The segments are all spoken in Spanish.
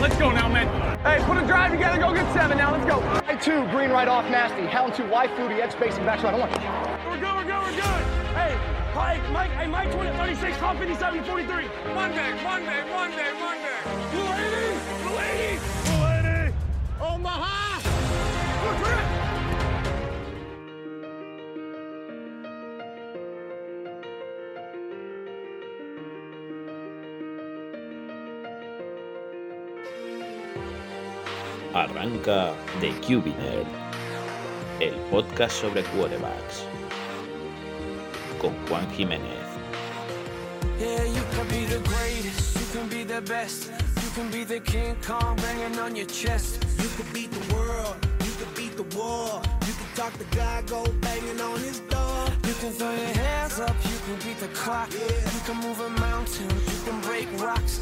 Let's go now, man. Hey, put a drive together. Go get seven now. Let's go. I two, green right off, nasty. Hound two, wide fluty, X spacing, back shot. Want. We're good, we're good, we're good. Hey, Mike, Mike, hey, Mike 20, 36, top 57, 43. One day, one day, one day, one day. Blue 80, blue 80, blue 80. Omaha! Arranca The Cubiner, el podcast sobre quarterbacks, con Juan Jiménez. Yeah, you can be the greatest, you can be the best, you can be the King Kong banging on your chest. You could beat the world, you could beat the war. You could talk to God, go banging on his door. You can throw your hands up, you can beat the clock. You can move a mountain, you can break rocks.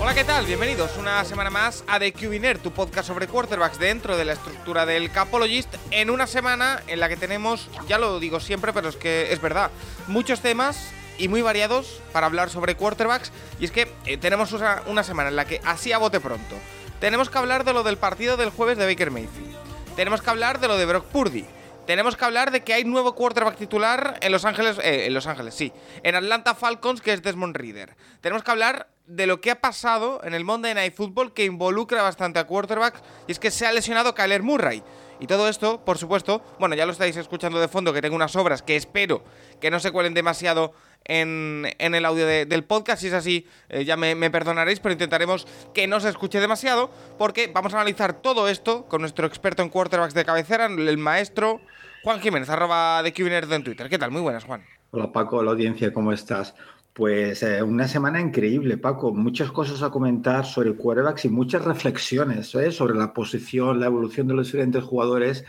Hola, ¿qué tal? Bienvenidos una semana más a The Cubiner, tu podcast sobre quarterbacks dentro de la estructura del Capologist, en una semana en la que tenemos, ya lo digo siempre, pero es que es verdad, muchos temas y muy variados para hablar sobre quarterbacks. Y es que eh, tenemos una, una semana en la que, así a bote pronto, tenemos que hablar de lo del partido del jueves de Baker Mayfield. Tenemos que hablar de lo de Brock Purdy. Tenemos que hablar de que hay nuevo quarterback titular en Los Ángeles, eh, en Los Ángeles, sí, en Atlanta Falcons, que es Desmond Reader. Tenemos que hablar de lo que ha pasado en el Monday Night Football que involucra bastante a quarterbacks y es que se ha lesionado Kyler Murray. Y todo esto, por supuesto, bueno, ya lo estáis escuchando de fondo, que tengo unas obras que espero que no se cuelen demasiado en, en el audio de- del podcast. Si es así, eh, ya me, me perdonaréis, pero intentaremos que no se escuche demasiado, porque vamos a analizar todo esto con nuestro experto en quarterbacks de cabecera, el maestro Juan Jiménez, arroba de QNerd en Twitter. ¿Qué tal? Muy buenas, Juan. Hola Paco, la audiencia, ¿cómo estás? Pues eh, una semana increíble, Paco. Muchas cosas a comentar sobre quarterbacks y muchas reflexiones ¿eh? sobre la posición, la evolución de los diferentes jugadores.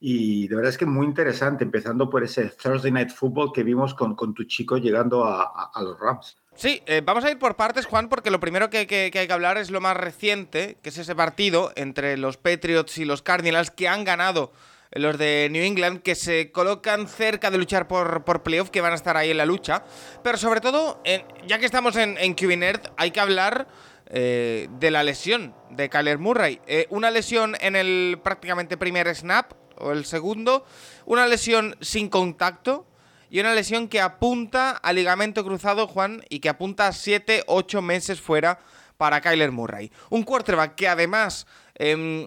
Y de verdad es que muy interesante, empezando por ese Thursday Night Football que vimos con, con tu chico llegando a, los Rams. Sí, eh, vamos a ir por partes, Juan, porque lo primero que, que- hay que hablar es lo más reciente, que es ese partido entre los Patriots y los Cardinals que han ganado los de New England, que se colocan cerca de luchar por, por playoff, que van a estar ahí en la lucha. Pero sobre todo, en- ya que estamos en, en QB Nerd, hay que hablar eh, de la lesión de Kyler Murray. Eh, una lesión en el prácticamente primer snap, o el segundo, una lesión sin contacto, y una lesión que apunta a ligamento cruzado, Juan, y que apunta a 7, 8 meses fuera para Kyler Murray. Un quarterback que además, em,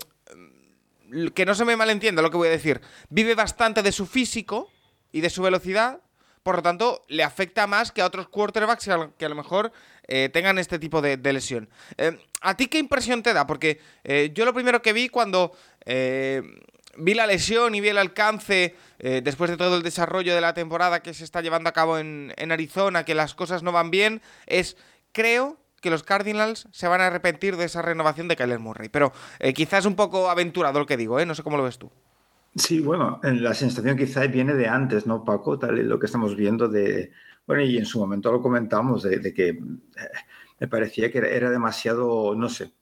que no se me malentienda lo que voy a decir, vive bastante de su físico y de su velocidad, por lo tanto, le afecta más que a otros quarterbacks que a lo, mejor eh, tengan este tipo de, lesión. Eh, ¿A ti qué impresión te da? Porque eh, yo lo primero que vi cuando eh, vi la lesión y vi el alcance, eh, después de todo el desarrollo de la temporada que se está llevando a cabo en, Arizona, que las cosas no van bien, es, creo que los Cardinals se van a arrepentir de esa renovación de Kyler Murray. Pero eh, quizás un poco aventurado lo que digo, ¿eh? No sé cómo lo ves tú. Sí, bueno, en la sensación quizá viene de antes, ¿no, Paco? Tal y lo que estamos viendo de, bueno, y en su momento lo comentamos, de, de que eh, me parecía que era, demasiado, no sé,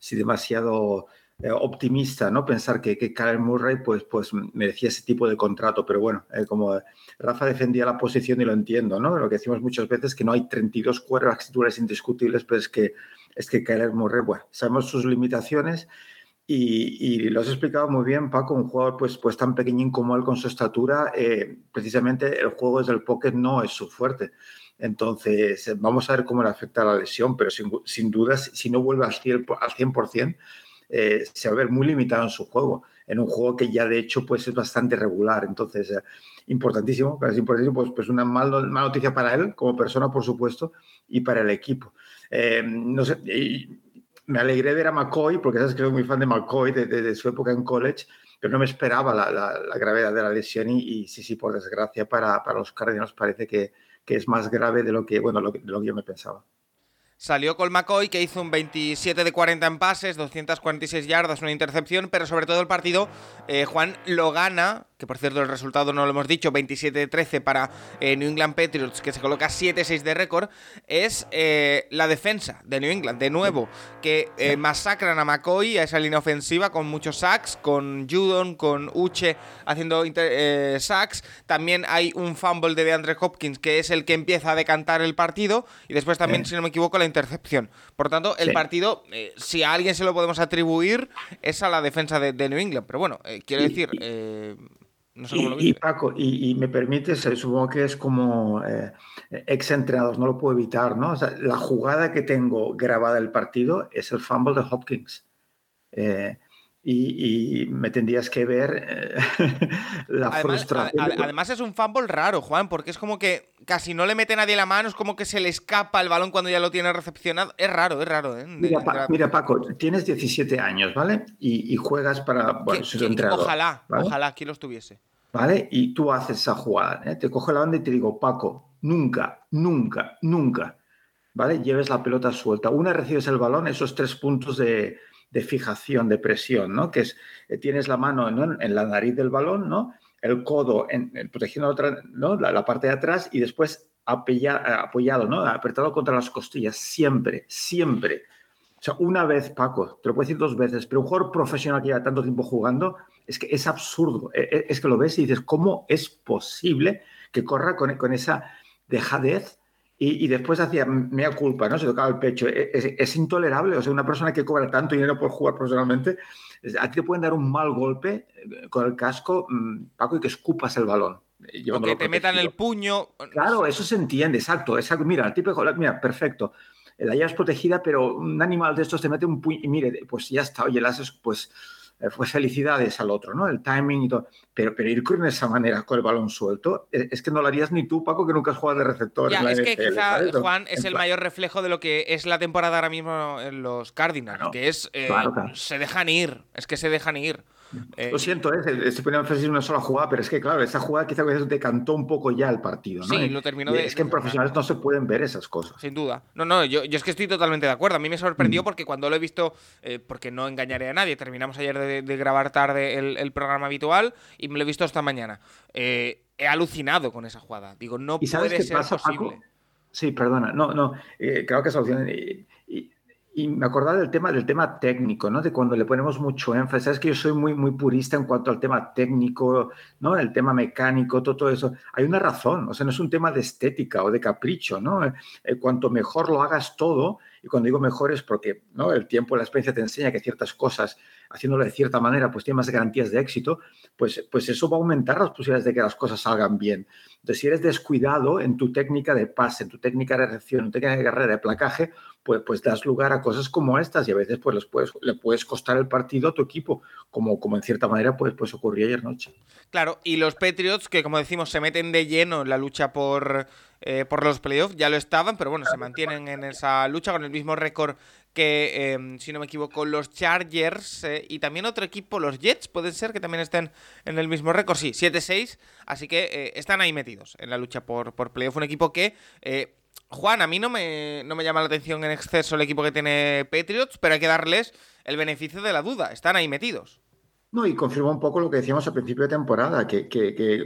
sí, demasiado optimista, ¿no? Pensar que, que Kyler Murray, pues, pues merecía ese tipo de contrato, pero bueno, eh, como Rafa defendía la posición y lo entiendo, ¿no? Lo que decimos muchas veces, que no hay 32 quarterbacks titulares indiscutibles, pero es que, es que Kyler Murray, bueno, sabemos sus limitaciones, y, y lo has explicado muy bien, Paco, un jugador pues, pues tan pequeñín como él con su estatura, eh, precisamente el juego desde el pocket no es su fuerte. Entonces, eh, vamos a ver cómo le afecta la lesión, pero sin, sin dudas, si no vuelve al 100%, al 100% eh, se va a ver muy limitado en su juego, en un juego que ya de hecho pues, es bastante regular. Entonces, eh, importantísimo, es importantísimo, pues, pues una mal, mala noticia para él como persona, por supuesto, y para el equipo. Eh, no sé, me alegré de ver a McCoy, porque sabes que soy muy fan de McCoy, de, de, de su época en college, pero no me esperaba la, la, la gravedad de la lesión y, sí, sí, por desgracia para, para los Cardinals parece que, que, es más grave de lo que, bueno, de lo que yo me pensaba. Salió Col McCoy, que hizo un 27 de 40 en pases, 246 yardas, una intercepción, pero sobre todo el partido, eh, Juan lo gana, que por cierto el resultado no lo hemos dicho, 27-13 para eh, New England Patriots, que se coloca 7-6 de récord, es eh, la defensa de New England, de nuevo, que eh, masacran a McCoy, a esa línea ofensiva, con muchos sacks, con Judon, con Uche haciendo sacks. También hay un fumble de DeAndre Hopkins, que es el que empieza a decantar el partido, y después también, si no me equivoco, la intercepción. Por tanto, el partido, si a alguien se lo podemos atribuir, es a la defensa de, New England. Pero bueno, quiero decir... No sé cómo lo y, Paco, y, me permites, supongo que es como eh, ex entrenados, no lo puedo evitar, ¿no? la jugada que tengo grabada del partido es el fumble de Hopkins. Eh, y, me tendrías que ver eh, la frustración. además es un fumble raro, Juan, porque es como que casi no le mete nadie la mano, es como que se le escapa el balón cuando ya lo tiene recepcionado. Es raro, es raro. ¿eh? mira, Paco, tienes 17 años, ¿vale? Y, juegas para... Bueno, ojalá, ojalá aquí los tuviese. ¿Vale? Y tú haces esa jugada, ¿eh? te cojo la banda y te digo, Paco, nunca, nunca, nunca, ¿vale? Lleves la pelota suelta. Una recibes el balón, esos tres puntos de, fijación, de presión, ¿no? Que es, eh, tienes la mano en la nariz del balón, ¿no? el codo en, protegiendo otra, ¿no? la, parte de atrás y después apoyado, ¿no? apretado contra las costillas, siempre, siempre. O sea, una vez, Paco, te lo puedo decir dos veces, pero un jugador profesional que lleva tanto tiempo jugando, es que es absurdo. E, e, es que lo ves y dices, ¿cómo es posible que corra con esa dejadez? Y, después hacía mea culpa, ¿no? Se tocaba el pecho. E, es, es, intolerable. O sea, una persona que cobra tanto dinero por jugar profesionalmente a ti te pueden dar un mal golpe eh, con el casco, mm, Paco, y que escupas el balón. Eh, o que te metan el puño. Claro, eso se entiende, exacto. exacto. Mira, el tipo mira, perfecto. La llave es protegida, pero un animal de estos te mete un puño y mire, pues ya está, oye, el haces, pues eh, fue felicidades al otro, ¿no? El timing y todo. Pero, pero ir con esa manera, con el balón suelto, eh, es, que no lo harías ni tú, Paco, que nunca has jugado de receptor. Ya, es que quizá, Juan, es el mayor reflejo de lo que es la temporada ahora mismo en los Cardinals, que es. Eh, se dejan ir, es que se dejan ir. Eh, Lo siento, ¿eh? estoy poniendo énfasis en una sola jugada, pero es que, claro, esa jugada quizá decantó un poco ya el partido. ¿no? Sí, lo terminó de. Es que en profesionales no se pueden ver esas cosas. Sin duda. No, no, yo, yo es que estoy totalmente de acuerdo. A mí me sorprendió mm. porque cuando lo he visto, eh, porque no engañaré a nadie, terminamos ayer de, grabar tarde el, programa habitual y me lo he visto esta mañana. Eh, he alucinado con esa jugada. Digo, no puede ser posible. Sí, perdona. No, no. creo que solución. Y, me acordaba del tema, del tema técnico, ¿no? De cuando le ponemos mucho énfasis. Sabes que yo soy muy, muy purista en cuanto al tema técnico, ¿no? El tema mecánico, todo, eso. Hay una razón, o sea, no es un tema de estética o de capricho, ¿no? Eh, cuanto mejor lo hagas todo, y cuando digo mejor es porque, ¿no? El tiempo, la experiencia te enseña que ciertas cosas, haciéndolo de cierta manera, pues tiene más garantías de éxito, pues, pues eso va a aumentar las posibilidades de que las cosas salgan bien. Entonces, si eres descuidado en tu técnica de pase, en tu técnica de recepción, en tu técnica de carrera, de placaje, pues, pues das lugar a cosas como estas y a veces pues les puedes, le puedes costar el partido a tu equipo, como, como en cierta manera pues, pues ocurrió ayer noche. Claro, y los Patriots que como decimos se meten de lleno en la lucha por, eh, por los playoffs, ya lo estaban, pero bueno, se mantienen en esa lucha con el mismo récord que, em, si no me equivoco, los Chargers eh, y también otro equipo, los Jets, pueden ser que también estén en el mismo récord, sí, 7-6, así que eh, están ahí metidos en la lucha por, por playoff, un equipo que Juan, a mí no me, no me llama la atención en exceso el equipo que tiene Patriots, pero hay que darles el beneficio de la duda. Están ahí metidos. No, y confirma un poco lo que decíamos al principio de temporada, que, eh,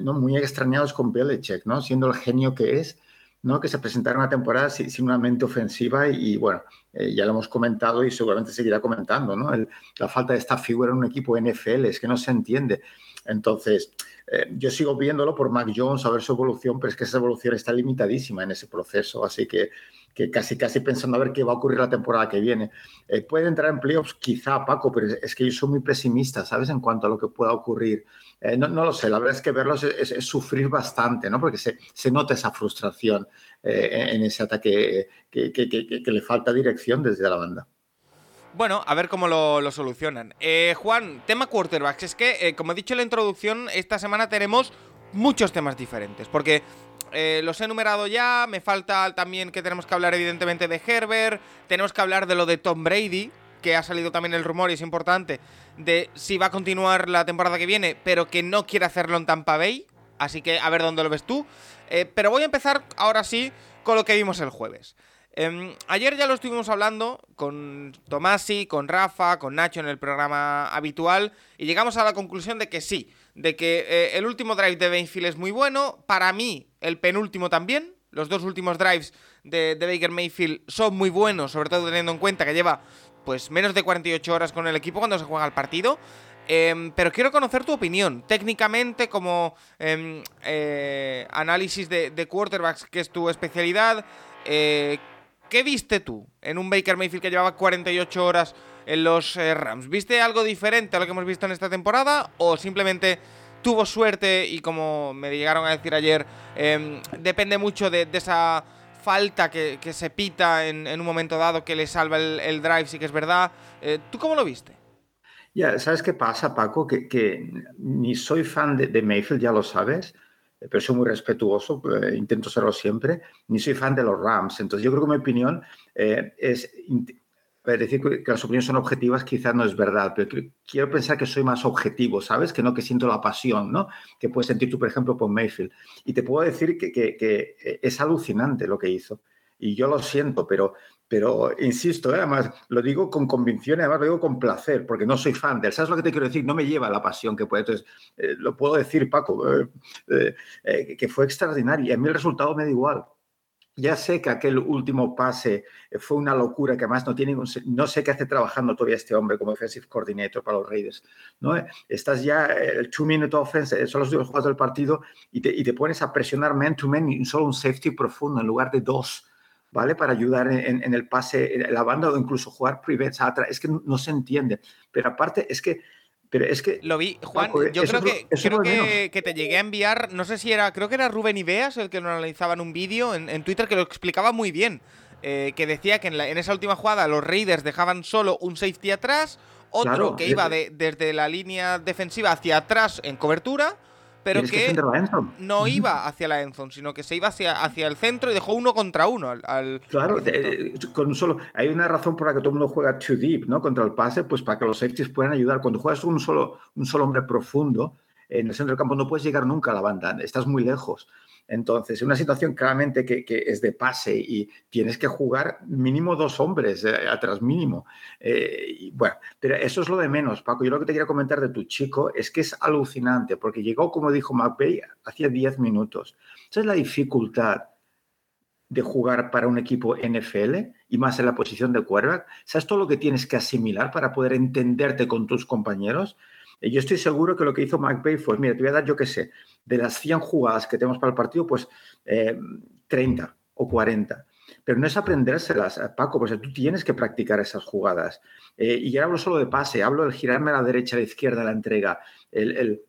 no muy extrañados con Belichick, ¿no? Siendo el genio que es, ¿no? Que se presentara una temporada sin, una mente ofensiva y, bueno, eh, ya lo hemos comentado y seguramente seguirá comentando, ¿no? la falta de esta figura en un equipo NFL, es que no se entiende. Entonces, eh, yo sigo viéndolo por Mac Jones a ver su evolución, pero es que esa evolución está limitadísima en ese proceso, así que, que casi casi pensando a ver qué va a ocurrir la temporada que viene. Eh, puede entrar en playoffs quizá Paco, pero es, que yo soy muy pesimista, ¿sabes? En cuanto a lo que pueda ocurrir. Eh, no, lo sé, la verdad es que verlos es, sufrir bastante, ¿no? Porque se, se nota esa frustración en ese ataque que, que, le falta dirección desde la banda. Bueno, a ver cómo lo, solucionan. Eh, Juan, tema quarterbacks. Es que, eh, como he dicho en la introducción, esta semana tenemos muchos temas diferentes. Porque eh, los he enumerado ya. Me falta también que tenemos que hablar, evidentemente, de Herbert. Tenemos que hablar de lo de Tom Brady, que ha salido también el rumor y es importante. De si va a continuar la temporada que viene, pero que no quiere hacerlo en Tampa Bay. Así que a ver dónde lo ves tú. pero voy a empezar ahora sí con lo que vimos el jueves. Em, ayer ya lo estuvimos hablando con Tomasi, con Rafa, con Nacho en el programa habitual y llegamos a la conclusión de que sí, de que eh, el último drive de Mayfield es muy bueno, para mí el penúltimo también, los dos últimos drives de, de Baker Mayfield son muy buenos, sobre todo teniendo en cuenta que lleva pues menos de 48 horas con el equipo cuando se juega el partido. Em, pero quiero conocer tu opinión, técnicamente, como em, eh, análisis de, quarterbacks, que es tu especialidad. Eh, ¿Qué viste tú en un Baker Mayfield que llevaba 48 horas en los eh, Rams? ¿Viste algo diferente a lo que hemos visto en esta temporada? ¿O simplemente tuvo suerte y como me llegaron a decir ayer, em, depende mucho de, esa falta que, se pita en, un momento dado que le salva el, drive, sí que es verdad. ¿Tú cómo lo viste? Ya, ¿sabes qué pasa, Paco? Que, ni soy fan de, Mayfield, ya lo sabes, eh, pero soy muy respetuoso, eh, intento serlo siempre, ni soy fan de los Rams. Entonces, yo creo que mi opinión eh, es decir que las opiniones son objetivas quizás no es verdad, pero quiero pensar que soy más objetivo, ¿sabes? Que no que siento la pasión, ¿no? Que puedes sentir tú, por ejemplo, por Mayfield. Y te puedo decir que, que es alucinante lo que hizo. Y yo lo siento, pero pero insisto, ¿eh? además lo digo con convicción y además lo digo con placer, porque no soy fan de él. ¿Sabes lo que te quiero decir? No me lleva la pasión que puede. Entonces, eh, lo puedo decir, Paco, eh, que fue extraordinario. Y a mí el resultado me da igual. Ya sé que aquel último pase fue una locura, que además no tiene no sé qué hace trabajando todavía este hombre como offensive coordinator para los Raiders. ¿no? Estás ya, el two-minute offense, son los dos jugadores del partido y te, y te pones a presionar man-to-man y solo un safety profundo en lugar de dos ¿vale? Para ayudar en, el pase, en la banda o incluso jugar privates atrás. Es que no, se entiende. Pero aparte, es que pero es que. Lo vi, Juan. yo creo, que, creo que, te llegué a enviar. No sé si era. Creo que era Rubén Ibeas el que lo analizaba en un vídeo en, Twitter que lo explicaba muy bien. Eh, que decía que en, en, esa última jugada los Raiders dejaban solo un safety atrás, otro que iba desde la línea defensiva hacia atrás en cobertura pero que, no iba hacia la endzone, sino que se iba hacia, hacia el centro y dejó uno contra uno al, claro, con solo hay una razón por la que todo el mundo juega too deep, ¿no? Contra el pase, pues para que los safeties puedan ayudar. Cuando juegas un solo un solo hombre profundo en el centro del campo no puedes llegar nunca a la banda, estás muy lejos. Entonces, una situación claramente que, es de pase y tienes que jugar mínimo dos hombres eh, atrás, mínimo. Eh, bueno, pero eso es lo de menos, Paco. Yo lo que te quería comentar de tu chico es que es alucinante, porque llegó, como dijo McVeigh, hacía 10 minutos. Esa es la dificultad de jugar para un equipo NFL y más en la posición de quarterback. ¿Sabes todo lo que tienes que asimilar para poder entenderte con tus compañeros? Y yo estoy seguro que lo que hizo McVeigh fue, mira, te voy a dar, yo qué sé, de las 100 jugadas que tenemos para el partido, pues 30 eh, o 40. Pero no es aprendérselas, eh, Paco, pues tú tienes que practicar esas jugadas. Eh, y yo hablo solo de pase, hablo del girarme a la derecha, a la izquierda, la entrega. El,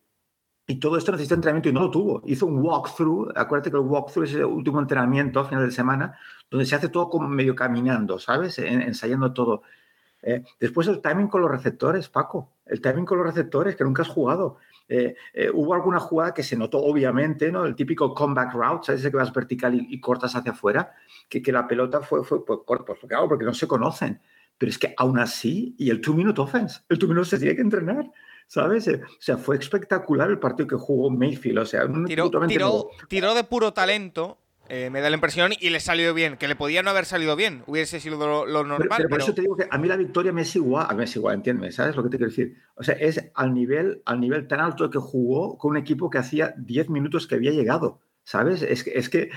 y todo esto necesita entrenamiento y no lo tuvo. Hizo un walkthrough, acuérdate que el walkthrough es el último entrenamiento a final de semana, donde se hace todo como medio caminando, ¿sabes? ensayando todo. Después el timing con los receptores, Paco. El timing con los receptores que nunca has jugado. Eh, eh, hubo alguna jugada que se notó, obviamente, ¿no? El típico comeback route, ¿sabes? Ese que vas vertical y, cortas hacia afuera, que, que, la pelota fue, fue pues, pues, claro, porque no se conocen. Pero es que aún así, y el two-minute offense, el two-minute se tiene que entrenar. ¿sabes? Eh, o sea, fue espectacular el partido que jugó Mayfield. O sea, tiró, tiró, de puro talento eh, me da la impresión y le salió bien, que le podía no haber salido bien, hubiese sido lo, normal. Pero, por eso te digo que a mí la victoria me es igual, a mí es igual, entiendes, ¿sabes lo que te quiero decir? O sea, es al nivel, al nivel tan alto que jugó con un equipo que hacía 10 minutos que había llegado. ¿Sabes? Es que, es que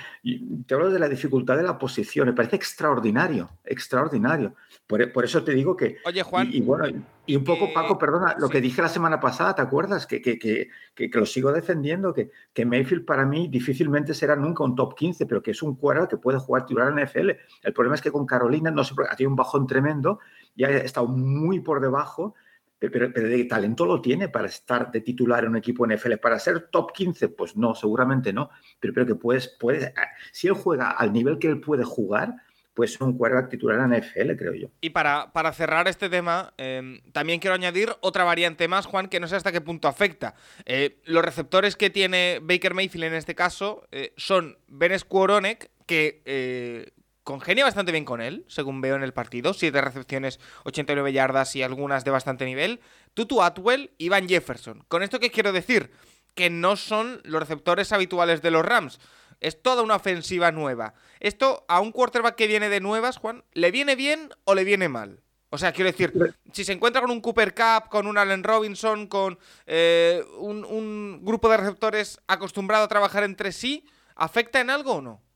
te hablo de la dificultad de la posición, me parece extraordinario, extraordinario. Por, eso te digo que... Oye, Juan... Y, bueno, y un poco, Paco, perdona, lo que dije la semana pasada, ¿te acuerdas? Que, que, que, que, lo sigo defendiendo, que, que Mayfield para mí difícilmente será nunca un top 15, pero que es un cuadro que puede jugar titular en NFL. El problema es que con Carolina, no sé, ha tenido un bajón tremendo y ha estado muy por debajo pero, de talento lo tiene para estar de titular en un equipo NFL. Para ser top 15, pues no, seguramente no. Pero, pero que puedes, puedes, si él juega al nivel que él puede jugar, pues un quarterback titular en NFL, creo yo. Y para, para cerrar este tema, em, también quiero añadir otra variante más, Juan, que no sé hasta qué punto afecta. Eh, los receptores que tiene Baker Mayfield en este caso eh, son Ben Skowronek, que eh, congenia bastante bien con él, según veo en el partido. Siete recepciones, 89 yardas y algunas de bastante nivel. Tutu Atwell y Van Jefferson. ¿Con esto qué quiero decir? Que no son los receptores habituales de los Rams. Es toda una ofensiva nueva. Esto a un quarterback que viene de nuevas, Juan, ¿le viene bien o le viene mal? O sea, quiero decir, si se encuentra con un Cooper Cup, con un Allen Robinson, con eh, un, un grupo de receptores acostumbrado a trabajar entre sí, ¿afecta en algo o no?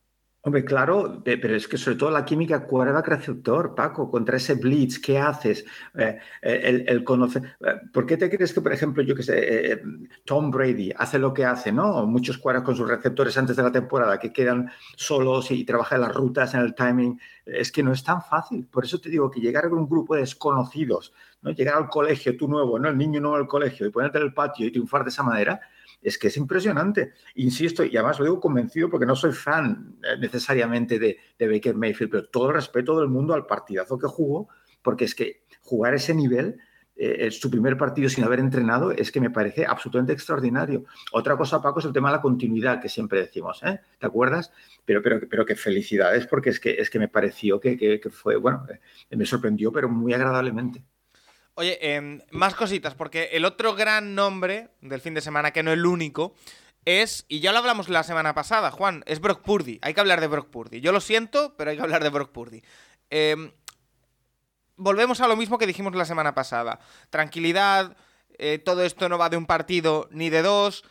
Hombre, claro, eh, pero es que sobre todo la química quarterback receptor, Paco, contra ese blitz, ¿qué haces? Eh, el, el conocer. eh, ¿Por qué te crees que, por ejemplo, yo que sé, eh, eh, Tom Brady hace lo que hace, ¿no? Muchos quarterbacks con sus receptores antes de la temporada que quedan solos y trabajan las rutas en el timing. Es que no es tan fácil. Por eso te digo que llegar con un grupo de desconocidos, ¿no? Llegar al colegio, tú nuevo, ¿no? El niño nuevo al colegio y ponerte en el patio y triunfar de esa manera es que es impresionante. Insisto, y además lo digo convencido porque no soy fan eh, necesariamente de, Baker Mayfield, pero todo el respeto del mundo al partidazo que jugó, porque es que jugar ese nivel, eh, su primer partido sin haber entrenado, es que me parece absolutamente extraordinario. Otra cosa, Paco, es el tema de la continuidad que siempre decimos, ¿eh? ¿te acuerdas? Pero, pero, pero que felicidades, porque es que, es que me pareció que, que, que fue, bueno, eh, me sorprendió, pero muy agradablemente. Oye, eh, más cositas, porque el otro gran nombre del fin de semana, que no el único, es, y ya lo hablamos la semana pasada, Juan, es Brock Purdy. Hay que hablar de Brock Purdy. Yo lo siento, pero hay que hablar de Brock Purdy. Eh, volvemos a lo mismo que dijimos la semana pasada. Tranquilidad, eh, todo esto no va de un partido ni de dos.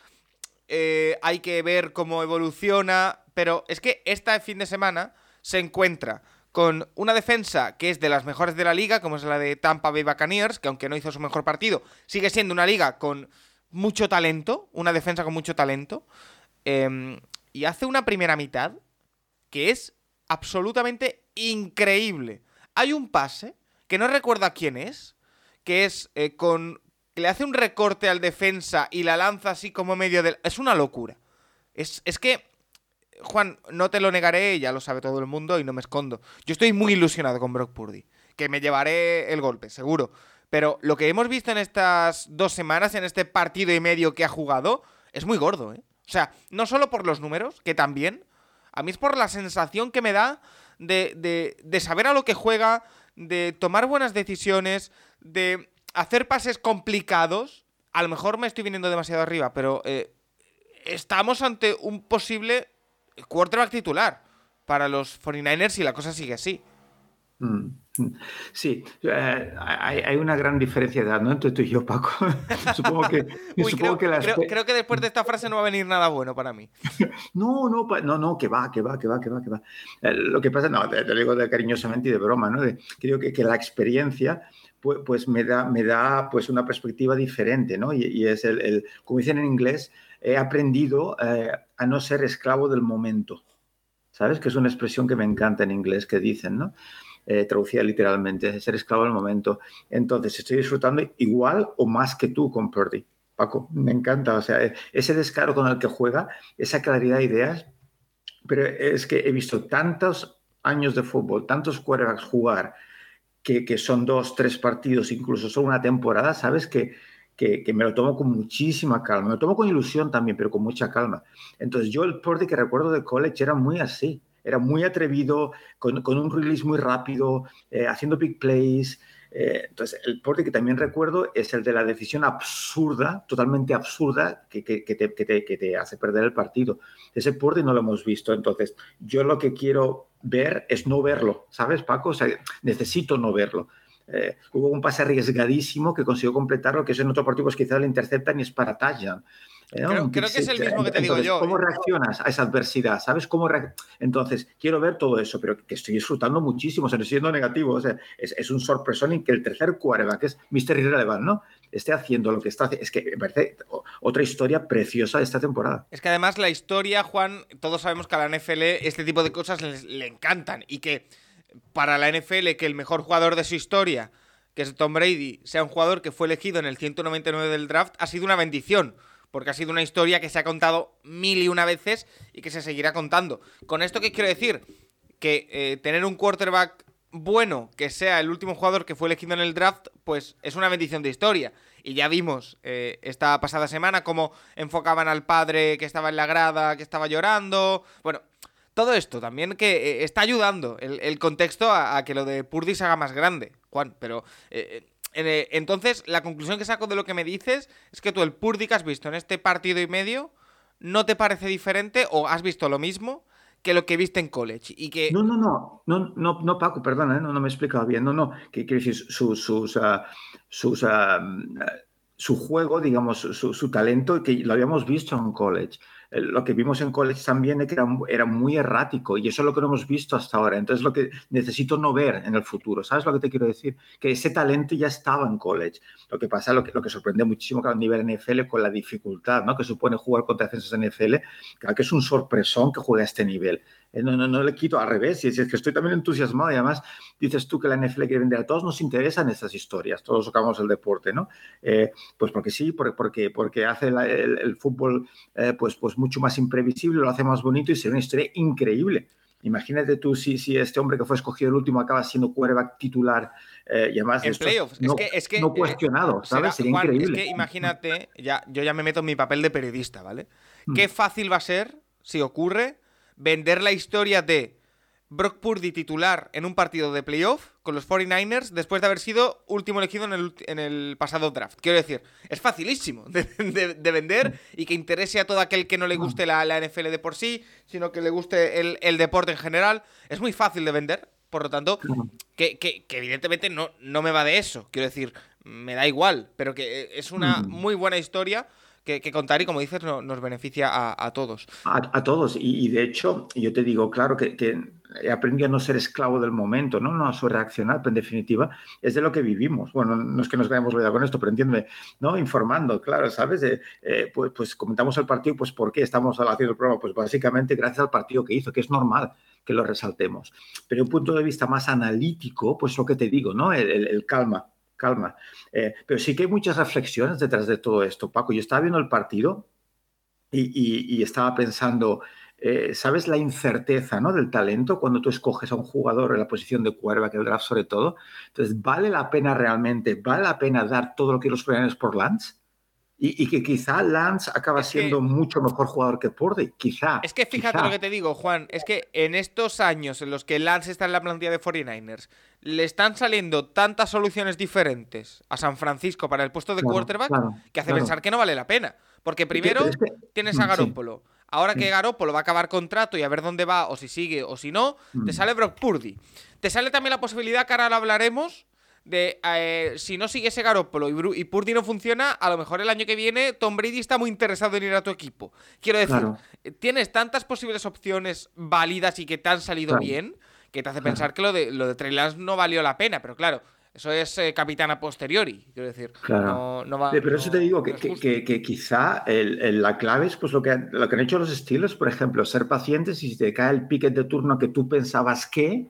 Eh, hay que ver cómo evoluciona. Pero es que este fin de semana se encuentra con una defensa que es de las mejores de la liga, como es la de Tampa Bay Buccaneers, que aunque no hizo su mejor partido, sigue siendo una liga con mucho talento, una defensa con mucho talento, eh, y hace una primera mitad que es absolutamente increíble. Hay un pase, que no recuerdo quién es, que es eh, con... le hace un recorte al defensa y la lanza así como medio del... Es una locura. Es, es que Juan, no te lo negaré, ya lo sabe todo el mundo y no me escondo. Yo estoy muy ilusionado con Brock Purdy, que me llevaré el golpe, seguro. Pero lo que hemos visto en estas dos semanas, en este partido y medio que ha jugado, es muy gordo, ¿eh? O sea, no solo por los números, que también, a mí es por la sensación que me da de, de, de saber a lo que juega, de tomar buenas decisiones, de hacer pases complicados. A lo mejor me estoy viniendo demasiado arriba, pero eh, estamos ante un posible quarterback titular para los 49ers y la cosa sigue así. Mm. Sí, eh, hay, hay, una gran diferencia de edad, ¿no? Entre tú y yo, Paco. supongo que, Uy, supongo creo, que las... creo, creo, que después de esta frase no va a venir nada bueno para mí. no, no, no, no, que va, que va, que va, que va, que va. Eh, lo que pasa, no, te, te, digo de cariñosamente y de broma, ¿no? De, creo que, que, la experiencia, pues, pues, me da, me da pues una perspectiva diferente, ¿no? Y, y es el, el, como dicen en inglés, he aprendido eh, a no ser esclavo del momento. ¿Sabes? Que es una expresión que me encanta en inglés que dicen, ¿no? Eh, traducida literalmente, ser esclavo del momento. Entonces, estoy disfrutando igual o más que tú con Purdy. Paco, me encanta. O sea, ese descaro con el que juega, esa claridad de ideas. Pero es que he visto tantos años de fútbol, tantos quarterbacks jugar, que, que son dos, tres partidos, incluso son una temporada, ¿sabes? Que, que, me lo tomo con muchísima calma. Me lo tomo con ilusión también, pero con mucha calma. Entonces, yo el Purdy que recuerdo de college era muy así. Era muy atrevido, con, un release muy rápido, eh, haciendo big plays. Eh, entonces, el Purdy que también recuerdo es el de la decisión absurda, totalmente absurda, que, que, que, te, te, te hace perder el partido. Ese Purdy no lo hemos visto. Entonces, yo lo que quiero ver es no verlo, ¿sabes, Paco? O sea, necesito no verlo. Eh, hubo un pase arriesgadísimo que consiguió completarlo, que es en otro partido, pues quizás le interceptan y es para touchdown. ¿no? Creo, creo, que es el mismo que te Entonces, digo yo. ¿Cómo ¿eh? reaccionas a esa adversidad? ¿Sabes cómo. Entonces, quiero ver todo eso, pero que estoy disfrutando muchísimo, o sea, no estoy siendo negativo. O sea, es, es, un sorpresón en que el tercer quarterback, que es Mr. Irrelevant, ¿no? Esté haciendo lo que está haciendo. Es que me parece otra historia preciosa de esta temporada. Es que además la historia, Juan, todos sabemos que a la NFL este tipo de cosas le encantan y que para la NFL que el mejor jugador de su historia que es Tom Brady, sea un jugador que fue elegido en el 199 del draft, ha sido una bendición, porque ha sido una historia que se ha contado mil y una veces y que se seguirá contando. ¿Con esto qué quiero decir? Que eh, tener un quarterback bueno, que sea el último jugador que fue elegido en el draft, pues es una bendición de historia. Y ya vimos eh, esta pasada semana cómo enfocaban al padre que estaba en la grada, que estaba llorando. Bueno, todo esto también que eh, está ayudando el, contexto a, que lo de Purdy se haga más grande, Juan. Pero eh, eh, entonces la conclusión que saco de lo que me dices es que tú el Purdy que has visto en este partido y medio no te parece diferente o has visto lo mismo que lo que viste en college. Y que... No, no, no, no, no, no Paco, perdona, no, no me he explicado bien. No, no, que quiero decir, sus, sus, ah, sus, ah, su juego, digamos, su, su, talento, que lo habíamos visto en college lo que vimos en college también era, era, muy errático y eso es lo que no hemos visto hasta ahora. Entonces, lo que necesito no ver en el futuro, ¿sabes lo que te quiero decir? Que ese talento ya estaba en college. Lo que pasa, lo que, lo que sorprende muchísimo a nivel NFL con la dificultad ¿no? que supone jugar contra defensas NFL, claro que es un sorpresón que juegue a este nivel. Eh, no, no, no le quito al revés, y es que estoy también entusiasmado y además dices tú que la NFL quiere vender a todos, nos interesan estas historias, todos tocamos el deporte, ¿no? Eh, pues porque sí, porque, porque hace el, el, fútbol eh, pues, pues mucho más imprevisible, lo hace más bonito y sería una historia increíble. Imagínate tú si, si este hombre que fue escogido el último acaba siendo quarterback titular eh, y además en. No, es que, es que, no cuestionado, ¿sabes? Será, Sería Juan, increíble. Es que imagínate, ya, yo ya me meto en mi papel de periodista, ¿vale? Qué fácil va a ser, si ocurre, vender la historia de Brock Purdy titular en un partido de playoff con los 49ers después de haber sido último elegido en el, en el pasado draft. Quiero decir, es facilísimo de, de, de, vender y que interese a todo aquel que no le guste la, la NFL de por sí, sino que le guste el, el, deporte en general. Es muy fácil de vender, por lo tanto, que, que, que, evidentemente no, no me va de eso. Quiero decir, me da igual, pero que es una muy buena historia que, que, contar y, como dices, no, nos beneficia a, todos. A, todos. Y, de hecho, yo te digo, claro, que, que, he aprendido a no ser esclavo del momento, ¿no? No a su reaccionar, pero en definitiva es de lo que vivimos. Bueno, no es que nos hayamos olvidado con esto, pero entiéndeme, ¿no? Informando, claro, ¿sabes? Eh, pues, pues, comentamos el partido, pues ¿por qué estamos haciendo el programa? Pues básicamente gracias al partido que hizo, que es normal que lo resaltemos. Pero un punto de vista más analítico, pues lo que te digo, ¿no? el calma calma. Eh, pero sí que hay muchas reflexiones detrás de todo esto, Paco. Yo estaba viendo el partido y, estaba pensando, eh, ¿sabes la incerteza del talento cuando tú escoges a un jugador en la posición de cuerva, que el draft sobre todo? Entonces, ¿vale la pena realmente, vale la pena dar todo lo que los planes por Lance? Y, y, que quizá Lance acaba es siendo que, mucho mejor jugador que Purdy, quizá. Es que fíjate quizá. lo que te digo, Juan, es que en estos años en los que Lance está en la plantilla de 49ers, le están saliendo tantas soluciones diferentes a San Francisco para el puesto de Claro, quarterback claro, que hace claro. pensar que no vale la pena. Porque primero pero es que- tienes a Mm, sí. Garópolo. Ahora que Sí. Garópolo va a acabar contrato y a ver dónde va, o si sigue o si no, te Mm. sale Brock Purdy. Te sale también la posibilidad, que ahora lo hablaremos, de eh, si no sigue ese Garópolo y, Bru- y Purdy no funciona, a lo mejor el año que viene Tom Brady está muy interesado en ir a tu equipo. Quiero decir, Claro. tienes tantas posibles opciones válidas y que te han salido Claro. bien que te hace Claro. pensar que lo de, lo de Trey Lance no valió la pena, pero claro. Eso es eh, capitán a posteriori, quiero decir. Claro. No, no va, Pero eso te digo que, que, justo. que- que quizá el- el- la clave es pues lo que, han- lo que han hecho los estilos, por ejemplo, ser pacientes y si te cae el picket de turno que tú pensabas que,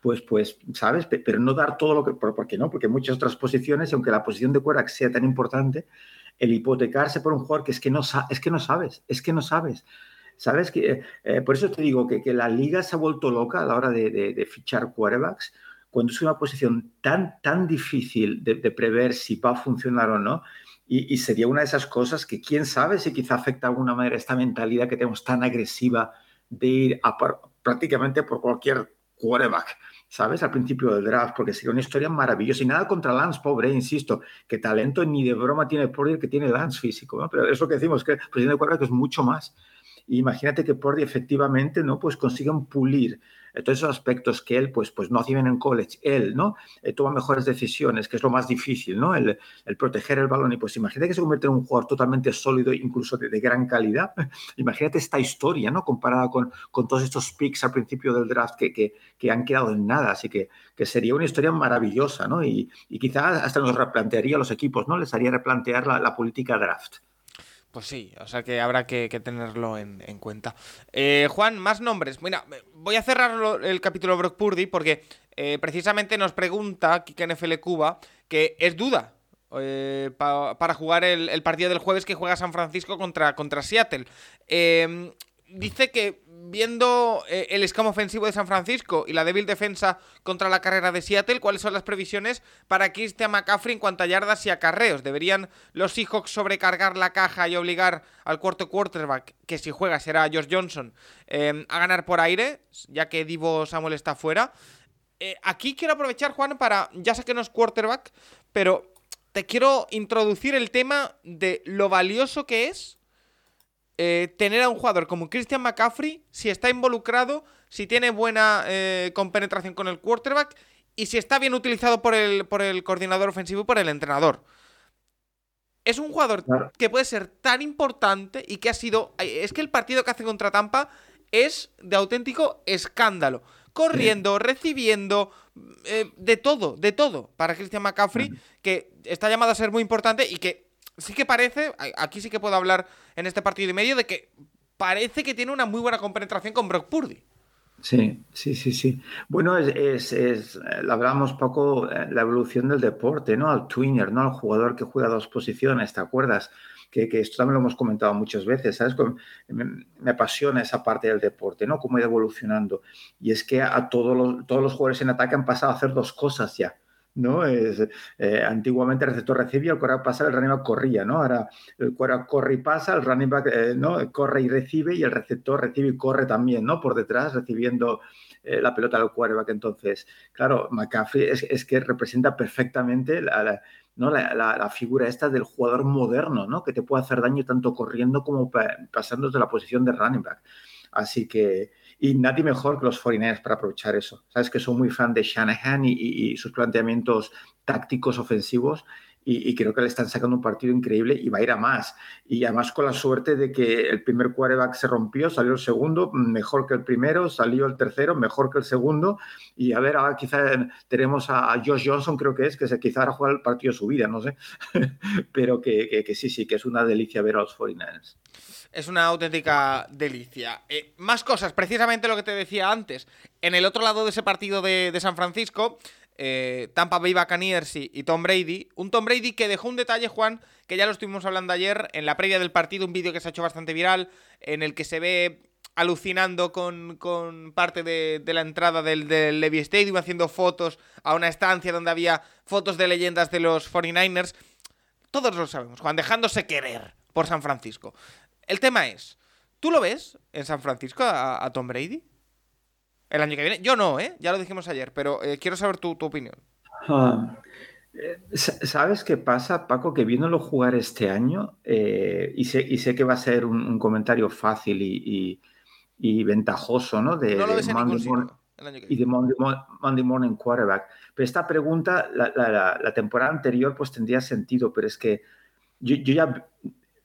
pues, pues, ¿sabes? Pe- Pero no dar todo lo que... ¿Por por qué no? Porque muchas otras posiciones, aunque la posición de quarterback sea tan importante, el hipotecarse por un jugador que es que no, es que no sabes, es que no sabes. ¿Sabes? Que, eh, por eso te digo que, que la liga se ha vuelto loca a la hora de, de- fichar quarterbacks cuando es una posición tan, tan difícil de, prever si va a funcionar o no. Y, sería una de esas cosas que quién sabe si quizá afecta de alguna manera esta mentalidad que tenemos tan agresiva de ir prácticamente por cualquier quarterback, ¿sabes? Al principio del draft, porque sería una historia maravillosa. Y nada contra Lance, pobre, insisto, que talento ni de broma tiene el que tiene Lance físico, ¿no? Pero es lo que decimos, que de quarterback es mucho más. Imagínate que Purdy efectivamente, ¿no? Pues consigan pulir eh, todos esos aspectos que él, pues, pues no hace bien en college. Él, ¿no? Eh, toma mejores decisiones, que es lo más difícil, ¿no? El, el proteger el balón. Y pues imagínate que se convierte en un jugador totalmente sólido, incluso de, de gran calidad. imagínate esta historia, ¿no? Comparada con, con todos estos picks al principio del draft que, que, que han quedado en nada. Así que, que sería una historia maravillosa, ¿no? Y, y quizás hasta nos replantearía a los equipos, ¿no? Les haría replantear la, la política draft. Pues sí, o sea que habrá que, tenerlo en, en cuenta. Eh, Juan, más nombres. Mira, voy a cerrar el capítulo Brock Purdy porque eh, precisamente nos pregunta Kike NFL Cuba que es duda eh, pa- para jugar el, el partido del jueves que juega San Francisco contra, contra Seattle. Dice que viendo eh, el escamo ofensivo de San Francisco y la débil defensa contra la carrera de Seattle, ¿cuáles son las previsiones para Christian McCaffrey en cuanto a yardas y acarreos? ¿Deberían los Seahawks sobrecargar la caja y obligar al cuarto quarterback, que si juega será Josh Johnson, eh, a ganar por aire, ya que Divo Samuel está fuera? Eh, aquí quiero aprovechar, Juan, para, ya sé que no es quarterback, pero te quiero introducir el tema de lo valioso que es eh, tener a un jugador como Christian McCaffrey si está involucrado, si tiene buena eh, compenetración con el quarterback y si está bien utilizado por el, por el coordinador ofensivo y por el entrenador. Es un jugador Claro. que puede ser tan importante y que ha sido... Es que el partido que hace contra Tampa es de auténtico escándalo. Corriendo, recibiendo, eh, de todo, de todo para Christian McCaffrey, que está llamado a ser muy importante y que sí que parece, aquí sí que puedo hablar en este partido y medio, de que parece que tiene una muy buena compenetración con Brock Purdy. Sí, sí, sí, sí. Bueno, es, es, es, lo hablamos poco, eh, la evolución del deporte, ¿no? Al twinner, ¿no? Al jugador que juega dos posiciones, ¿te acuerdas? Que, que esto también lo hemos comentado muchas veces, ¿sabes? Me apasiona esa parte del deporte, ¿no? Cómo ha ido evolucionando. Y es que a todos los, todos los jugadores en ataque han pasado a hacer dos cosas ya, ¿no? Es, eh, antiguamente el receptor recibía, el quarterback pasaba, el running back corría. Ahora el quarterback corre y pasa, el running back eh, ¿no? corre y recibe y el receptor recibe y corre también, ¿no? Por detrás recibiendo eh, la pelota del quarterback. Entonces, claro, McCaffrey es, que representa perfectamente la, figura esta del jugador moderno, ¿no? Que te puede hacer daño tanto corriendo como pa- pasando de la posición de running back. Así que, y nadie mejor que los 49ers para aprovechar eso. Sabes que soy muy fan de Shanahan y, y- y sus planteamientos tácticos ofensivos y, y creo que le están sacando un partido increíble y va a ir a más. Y además con la suerte de que el primer quarterback se rompió, salió el segundo, mejor que el primero, salió el tercero, mejor que el segundo. Y a ver, ahora quizá tenemos a, a Josh Johnson, creo que es, que se, quizá juega el partido de su vida, no sé. Pero que, que- que sí, sí, que es una delicia ver a los 49ers. Es una auténtica delicia. Eh, más cosas, precisamente lo que te decía antes. En el otro lado de ese partido de, San Francisco, eh, Tampa Bay Buccaneers y, y Tom Brady. Un Tom Brady que dejó un detalle, Juan, que ya lo estuvimos hablando ayer en la previa del partido, un vídeo que se ha hecho bastante viral, en el que se ve alucinando con, con parte de, de la entrada del, del Levy Stadium, haciendo fotos a una estancia donde había fotos de leyendas de los 49ers. Todos lo sabemos, Juan, dejándose querer por San Francisco. El tema es, ¿tú lo ves en San Francisco a, a Tom Brady? El año que viene. Yo no, ¿eh? Ya lo dijimos ayer, pero eh, quiero saber tu, tu opinión. Ah, eh, sa- ¿Sabes qué pasa, Paco? Que viéndolo jugar este año, eh, y, sé, y sé que va a ser un, un comentario fácil y, y- y ventajoso, ¿no? De, No lo de ves en Monday morning- sitio el año que y de Monday, Mo- Monday Morning Quarterback. Pero esta pregunta, la, la- la- la temporada anterior, pues tendría sentido, pero es que yo, yo ya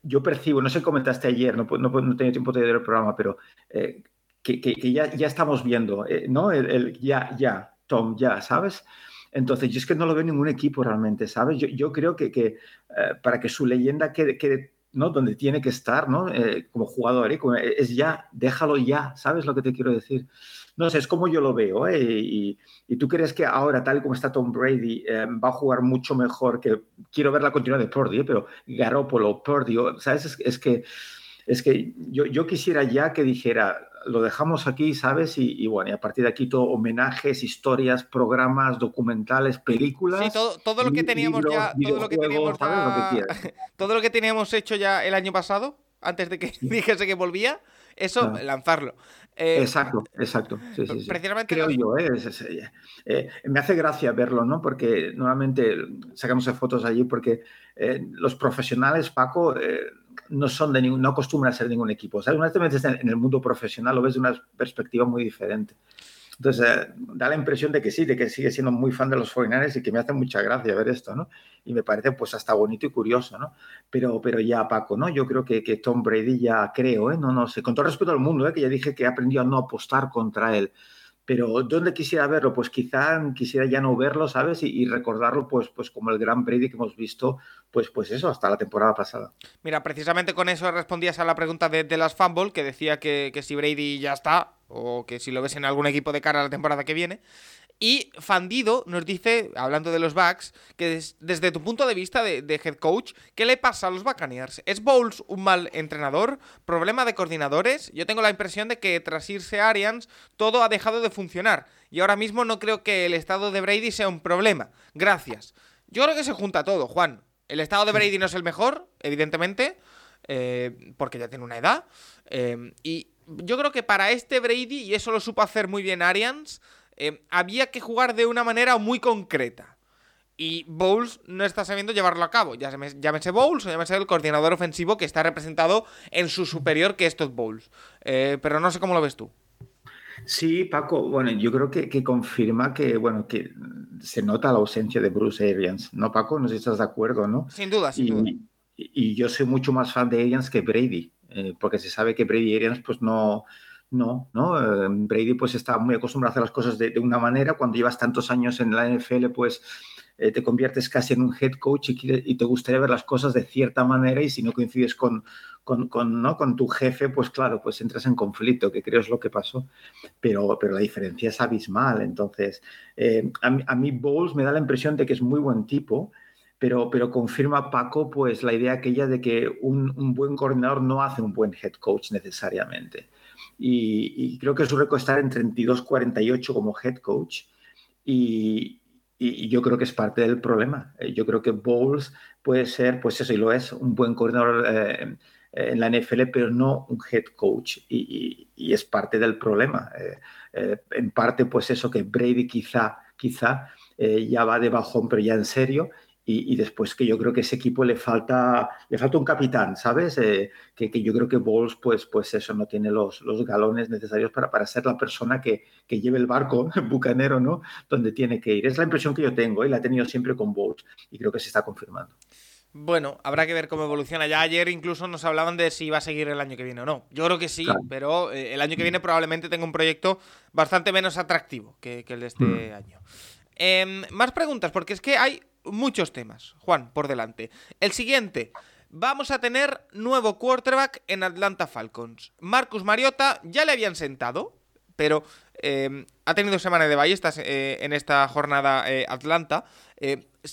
yo percibo, no sé comentaste ayer, no, no, no tenido tiempo de ver el programa, pero eh, que, que- ya, ya estamos viendo, eh, ¿no? El, ya, ya, Tom, ya, ¿sabes? Entonces, yo es que no lo veo ningún equipo realmente, ¿sabes? Yo, yo creo que, que, eh, para que su leyenda quede, quede, ¿no? Donde tiene que estar, ¿no? Eh, como jugador, ¿eh? Como- es ya, déjalo ya, ¿sabes lo que te quiero decir? No sé, es como yo lo veo, ¿eh? Y, y tú crees que ahora, tal como está Tom Brady, eh, va a jugar mucho mejor que. Quiero ver la continuidad de Purdy, ¿eh? pero Garoppolo, Purdy, ¿sabes? Es, es que, es que yo, yo quisiera ya que dijera, lo dejamos aquí, ¿sabes? Y, y bueno, y a partir de aquí todo homenajes, historias, programas, documentales, películas. Sí, todo, todo lo que teníamos libros, ya, todo lo que teníamos todo lo que teníamos hecho ya el año pasado, antes de que dijese que volvía, eso, Claro. lanzarlo. Eh, Exacto, exacto. Sí, sí, sí. Precisamente Creo yo, ¿eh? Es- es- eh, me hace gracia verlo, ¿no? Porque normalmente sacamos fotos allí porque los profesionales, Paco, eh, no son de ningún, no acostumbran a ser ningún equipo. ¿sabes? Una vez te metes en, el mundo profesional, lo ves de una perspectiva muy diferente. Entonces, eh, da la impresión de que sí, de que sigue siendo muy fan de los 49 y que me hace mucha gracia ver esto, ¿no? Y me parece pues hasta bonito y curioso, ¿no? Pero, pero ya, Paco, ¿no? Yo creo que, que Tom Brady ya creo, ¿eh? No, no sé, con todo respeto al mundo, ¿eh? Que ya dije que he aprendido a no apostar contra él. Pero ¿dónde quisiera verlo? Pues quizá quisiera ya no verlo, ¿sabes? Y, recordarlo pues, pues como el gran Brady que hemos visto, pues, pues eso, hasta la temporada pasada. Mira, precisamente con eso respondías a la pregunta de, de las Fumble, que decía que, que si Brady ya está, o que si lo ves en algún equipo de cara a la temporada que viene. Y Fandido nos dice, hablando de los Bucks, que des- desde tu punto de vista de, de head coach, ¿qué le pasa a los Buccaneers? ¿Es Bowles un mal entrenador? ¿Problema de coordinadores? Yo tengo la impresión de que tras irse Arians, todo ha dejado de funcionar. Y ahora mismo no creo que el estado de Brady sea un problema. Gracias. Yo creo que se junta todo, Juan. El estado de Brady no es el mejor, evidentemente, eh, porque ya tiene una edad. eh, y yo creo que para este Brady, y eso lo supo hacer muy bien Arians, eh, había que jugar de una manera muy concreta. y Bowles no está sabiendo llevarlo a cabo. Ya llámese Bowles o llámese el coordinador ofensivo que está representado en su superior, que es Todd Bowles. Eh, pero no sé cómo lo ves tú. Sí, Paco, bueno, yo creo que, confirma que, bueno, que se nota la ausencia de Bruce Arians, ¿no, Paco? No sé si estás de acuerdo, ¿no? Sin duda, sin y, duda. Y, yo soy mucho más fan de Arians que Brady, eh, porque se sabe que Brady y Arians, pues no, no, ¿no? Eh, Brady pues está muy acostumbrado a hacer las cosas de, de, una manera, cuando llevas tantos años en la NFL, pues eh, te conviertes casi en un head coach y, te gustaría ver las cosas de cierta manera y si no coincides con, con, ¿no? con tu jefe, pues claro, pues entras en conflicto, que creo es lo que pasó, pero, pero la diferencia es abismal. Entonces, eh, a, mí Bowles me da la impresión de que es muy buen tipo, pero, pero confirma Paco pues la idea aquella de que un buen coordinador no hace un buen head coach necesariamente. Y, y creo que su récord está en 32-48 como head coach. Y, y, yo creo que es parte del problema. Eh, yo creo que Bowles puede ser, pues eso, y lo es, un buen coordinador eh, en la NFL, pero no un head coach. Y, es parte del problema. Eh, en parte, pues eso, que Brady quizá, quizá ya va de bajón, pero ya en serio, y, después que yo creo que ese equipo le falta, le falta un capitán, ¿sabes? Eh, que, que, yo creo que Bowles, pues, pues eso, no tiene los, los galones necesarios para, para ser la persona que, que lleve el barco bucanero, ¿no? Donde tiene que ir. Es la impresión que yo tengo y la he tenido siempre con Bowles y creo que se está confirmando. Bueno, habrá que ver cómo evoluciona. Ya ayer incluso nos hablaban de si va a seguir el año que viene o no. Yo creo que sí, pero eh, el año que viene probablemente tenga un proyecto bastante menos atractivo que, que el de este mm. año. Em, más preguntas, porque es que hay muchos temas, Juan, por delante. El siguiente. Vamos a tener nuevo quarterback en Atlanta Falcons. Marcus Mariota ya le habían sentado, pero eh, ha tenido semana de ballestas eh, en esta jornada eh, Atlanta.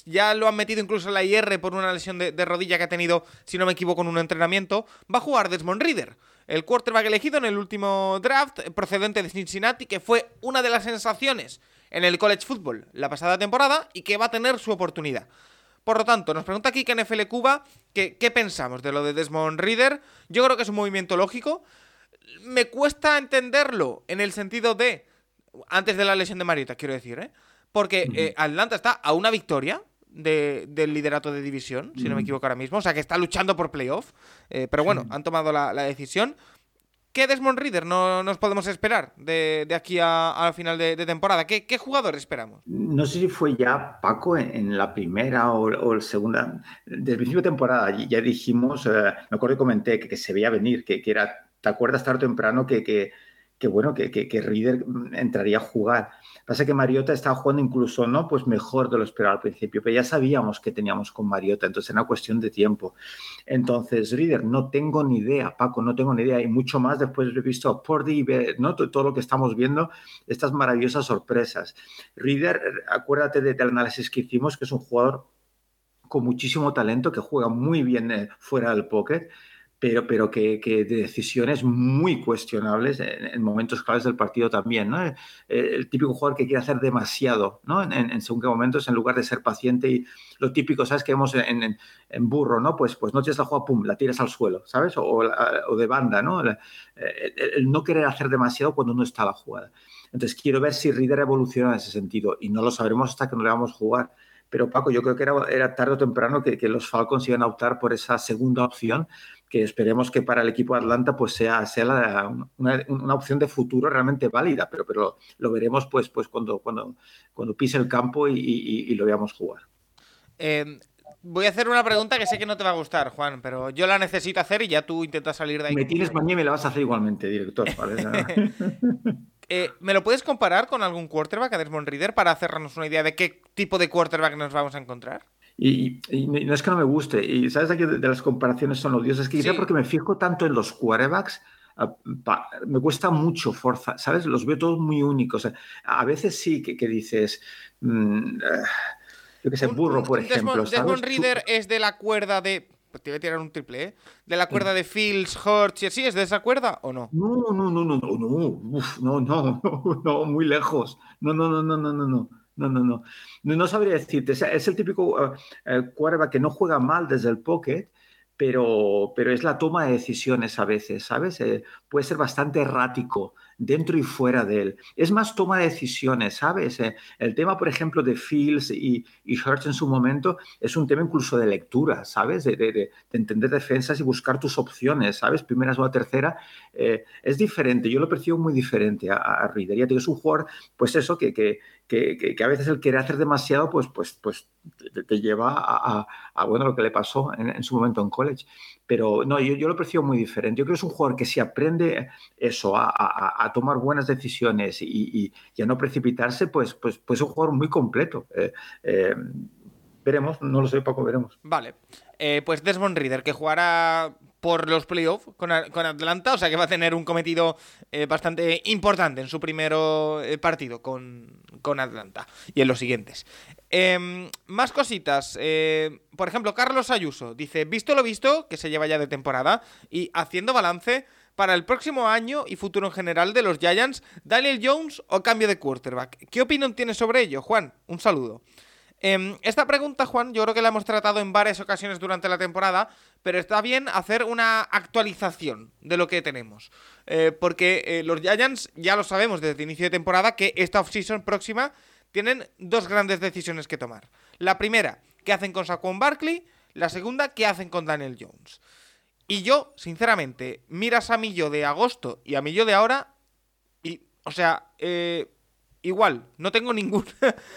ya lo han metido incluso en la IR por una lesión de, de, rodilla que ha tenido, si no me equivoco, en un entrenamiento. Va a jugar Desmond Reader, el quarterback elegido en el último draft, procedente de Cincinnati, que fue una de las sensaciones en el college football la pasada temporada y que va a tener su oportunidad. Por lo tanto, nos pregunta aquí que NFL Cuba que, qué pensamos de lo de Desmond Reader. Yo creo que es un movimiento lógico. Me cuesta entenderlo en el sentido de. Antes de la lesión de Mariota, quiero decir, ¿eh? Porque eh, Atlanta está a una victoria del liderato de división, si no me equivoco ahora mismo. O sea, que está luchando por playoff. Eh, pero bueno, han tomado la, la decisión. ¿Qué Desmond Reader no nos podemos esperar de, aquí a, final de, temporada? ¿Qué, jugador esperamos? No sé si fue ya Paco en, la primera o, la segunda. Desde el principio de temporada ya dijimos, eh, me acuerdo que comenté que, se veía venir, que, era, ¿te acuerdas tarde o temprano que, que, bueno, que, que, Reader entraría a jugar? Pasa que Mariota estaba jugando incluso, ¿no? Pues mejor de lo esperado al principio, pero ya sabíamos que teníamos con Mariota, entonces era una cuestión de tiempo. Entonces, Reader, no tengo ni idea, Paco, no tengo ni idea, y mucho más después de visto a Pordy, ¿no? Todo lo que estamos viendo, estas maravillosas sorpresas. Reader, acuérdate del análisis que hicimos, que es un jugador con muchísimo talento, que juega muy bien eh, fuera del pocket, pero, pero que, que, de decisiones muy cuestionables en, momentos claves del partido también. ¿no? Eh, el, típico jugador que quiere hacer demasiado ¿no? en, en, según qué momentos en lugar de ser paciente y lo típico, ¿sabes? Que vemos en, en burro, ¿no? Pues, pues no tienes la jugada, pum, la tiras al suelo, ¿sabes? O, o de banda, ¿no? El, el, no querer hacer demasiado cuando no está la jugada. Entonces quiero ver si Reader evoluciona en ese sentido y no lo sabremos hasta que no le vamos a jugar. Pero Paco, yo creo que era, era tarde o temprano que, que los Falcons iban a optar por esa segunda opción que esperemos que para el equipo de Atlanta pues sea, sea una, opción de futuro realmente válida, pero, pero lo veremos pues, pues cuando, cuando, cuando pise el campo y, lo veamos jugar. Eh, voy a hacer una pregunta que sé que no te va a gustar, Juan, pero yo la necesito hacer y ya tú intentas salir de ahí. Me tienes mañana y me la vas a hacer igualmente, director. Eh, ¿Me lo puedes comparar con algún quarterback a Desmond Reader para hacernos una idea de qué tipo de quarterback nos vamos a encontrar? Y, y, no es que no me guste. Y sabes aquí de, de las comparaciones son odiosas. Es que quizá sí. porque me fijo tanto en los quarterbacks, ah, me cuesta mucho Forza, ¿sabes? Los veo todos muy únicos. A veces sí que, que dices. Mmm, yo que sé, burro, por un, ejemplo. Desmond, Reader es de la cuerda de. Pues te voy a tirar un triple, ¿eh? De la cuerda mm. de Fields, Hortz y así, ¿es de esa cuerda o no? No, no, no, no, no, no, Uf, no, no, no, no, muy lejos. No, no, no, no, no, no, no no, no, no. No, sabría decirte. Es el típico uh, quarterback que no juega mal desde el pocket, pero, pero es la toma de decisiones a veces, ¿sabes? Eh, puede ser bastante errático dentro y fuera de él. Es más toma de decisiones, ¿sabes? Eh, el tema, por ejemplo, de Fields y, y en su momento es un tema incluso de lectura, ¿sabes? De, entender defensas y buscar tus opciones, ¿sabes? Primera, segunda, tercera. Eh, es diferente, yo lo percibo muy diferente a, a Reader. Ya es un jugador, pues eso, que, que, que, a veces el querer hacer demasiado, pues, pues, pues te, lleva a, bueno, lo que le pasó en, su momento en college. Pero no, yo, yo lo percibo muy diferente. Yo creo que es un jugador que si aprende eso, a, tomar buenas decisiones y, a no precipitarse, pues, pues, pues es un jugador muy completo. Eh, eh, veremos, no lo sé, Paco, veremos. Vale. Eh, pues Desmond Reader, que jugará por los playoffs con, Atlanta, o sea que va a tener un cometido bastante importante en su primer partido con, con, Atlanta y en los siguientes. Em, más cositas. por ejemplo, Carlos Ayuso dice: Visto lo visto, que se lleva ya de temporada, y haciendo balance para el próximo año y futuro en general de los Giants, Daniel Jones o cambio de quarterback. ¿Qué opinión tienes sobre ello, Juan? Un saludo. Em, esta pregunta, Juan, yo creo que la hemos tratado en varias ocasiones durante la temporada, pero está bien hacer una actualización de lo que tenemos. Eh, porque eh, los Giants ya lo sabemos desde el inicio de temporada que esta offseason próxima tienen dos grandes decisiones que tomar. La primera, ¿qué hacen con Saquon Barkley? La segunda, ¿qué hacen con Daniel Jones? Y yo, sinceramente, miras a mí yo de agosto y a mí yo de ahora, y, o sea, eh, igual, no tengo ningún,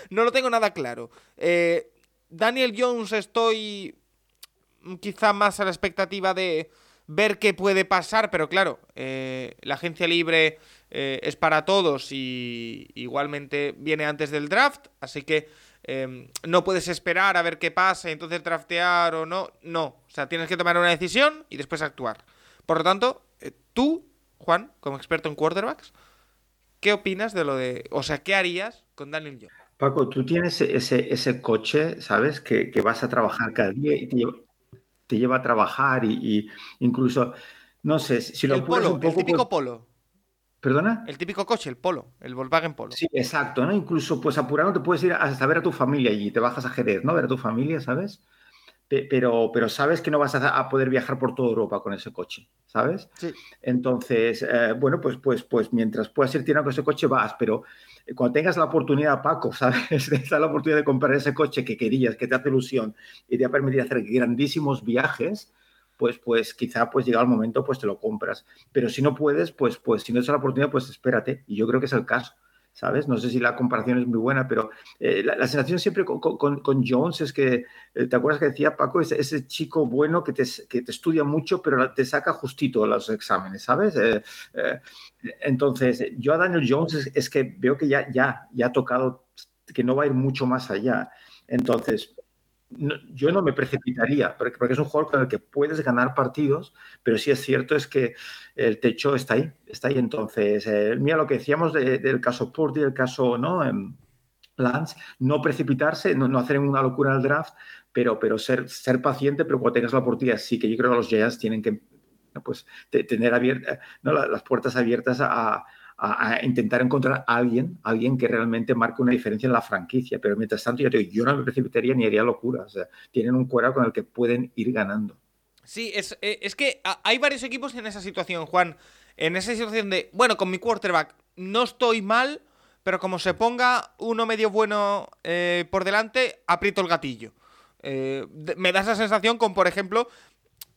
no lo tengo nada claro. Eh, Daniel Jones estoy quizá más a la expectativa de ver qué puede pasar, pero claro, eh, la agencia libre es para todos y igualmente viene antes del draft, así que Em, no puedes esperar a ver qué pasa y entonces draftear o no. No, o sea, tienes que tomar una decisión y después actuar. Por lo tanto, eh, tú, Juan, como experto en quarterbacks, ¿qué opinas de lo de... O sea, ¿qué harías con Daniel Jones? Paco, tú tienes ese, ese coche, ¿sabes? Que, vas a trabajar cada día y te lleva, a trabajar y, incluso, no sé, si lo el polo, un poco... El típico polo. ¿Perdona? El típico coche, el Polo, el Volkswagen Polo. Sí, exacto, ¿no? Incluso, pues apurando te puedes ir hasta ver a tu familia y te bajas a Jerez, ¿no? Ver a tu familia, ¿sabes? Pero, pero sabes que no vas a, poder viajar por toda Europa con ese coche, ¿sabes? Sí. Entonces, eh, bueno, pues, pues, pues mientras puedas ir tirando con ese coche vas, pero cuando tengas la oportunidad, Paco, ¿sabes? De la oportunidad de comprar ese coche que querías, que te hace ilusión y te va a permitir hacer grandísimos viajes, pues, pues quizá pues llega el momento, pues te lo compras. Pero si no puedes, pues, pues si no es la oportunidad, pues espérate. Y yo creo que es el caso. ¿Sabes? No sé si la comparación es muy buena, pero eh, la, sensación siempre con, Jones es que, eh, ¿te acuerdas que decía Paco? Ese, ese chico bueno que te, que te, estudia mucho, pero te saca justito los exámenes, ¿sabes? Eh, entonces, yo a Daniel Jones es, es, que veo que ya, ya, ya ha tocado, que no va a ir mucho más allá. Entonces, yo no me precipitaría, porque, es un jugador con el que puedes ganar partidos, pero sí es cierto es que el techo está ahí, está ahí. Entonces, eh, mira lo que decíamos del caso Purdy, el caso ¿no? en Lance, no precipitarse, no, hacer una locura el draft, pero, pero ser, ser paciente, pero cuando tengas la oportunidad, sí que yo creo que los Giants tienen que pues, tener abierta, ¿no? las puertas abiertas a a, intentar encontrar a alguien, alguien que realmente marque una diferencia en la franquicia. Pero mientras tanto, yo, yo no me precipitaría ni haría locura. O sea, tienen un cuero con el que pueden ir ganando. Sí, es, es que hay varios equipos en esa situación, Juan. En esa situación de, bueno, con mi quarterback no estoy mal, pero como se ponga uno medio bueno eh, por delante, aprieto el gatillo. Eh, me da esa sensación con, por ejemplo,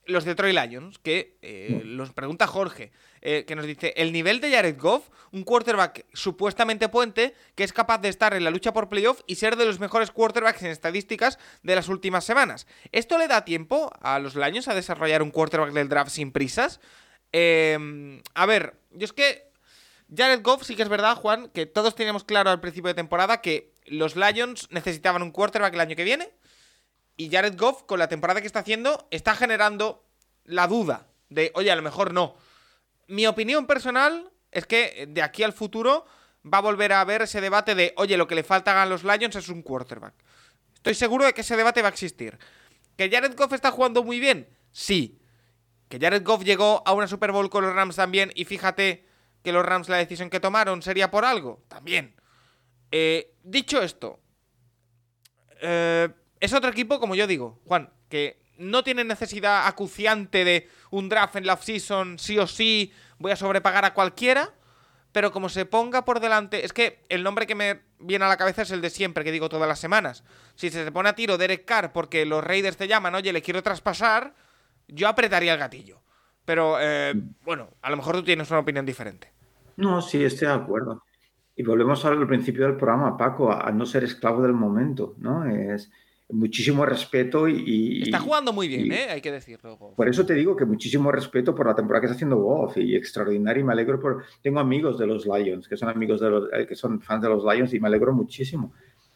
los Detroit Lions, que eh, los pregunta Jorge, eh, que nos dice, el nivel de Jared Goff, un quarterback supuestamente puente, que es capaz de estar en la lucha por playoff y ser de los mejores quarterbacks en estadísticas de las últimas semanas. ¿Esto le da tiempo a los Lions a desarrollar un quarterback del draft sin prisas? Em, a ver, yo es que Jared Goff sí que es verdad, Juan, que todos teníamos claro al principio de temporada que los Lions necesitaban un quarterback el año que viene y Jared Goff, con la temporada que está haciendo, está generando la duda de, oye, a lo mejor no. Mi opinión personal es que de aquí al futuro va a volver a haber ese debate de, oye, lo que le falta a los Lions es un quarterback. Estoy seguro de que ese debate va a existir. ¿Que Jared Goff está jugando muy bien? Sí. ¿Que Jared Goff llegó a una Super Bowl con los Rams también y fíjate que los Rams la decisión que tomaron sería por algo? También. Eh, dicho esto, eh, es otro equipo, como yo digo, Juan, que no tiene necesidad acuciante de un draft en la offseason, sí o sí, voy a sobrepagar a cualquiera. Pero como se ponga por delante. Es que el nombre que me viene a la cabeza es el de siempre, que digo todas las semanas. Si se pone a tiro Derek Carr porque los Raiders te llaman, oye, le quiero traspasar, yo apretaría el gatillo. Pero eh, bueno, a lo mejor tú tienes una opinión diferente. No, sí, estoy de acuerdo. Y volvemos al principio del programa, Paco, a, no ser esclavo del momento, ¿no? Es muchísimo respeto y... Está jugando muy bien, ¿eh? Hay que decirlo. Por eso te digo que muchísimo respeto por la temporada que está haciendo Goff y extraordinario y me alegro por... Tengo amigos de los Lions, que son amigos de los... Eh, que son fans de los Lions y me alegro muchísimo.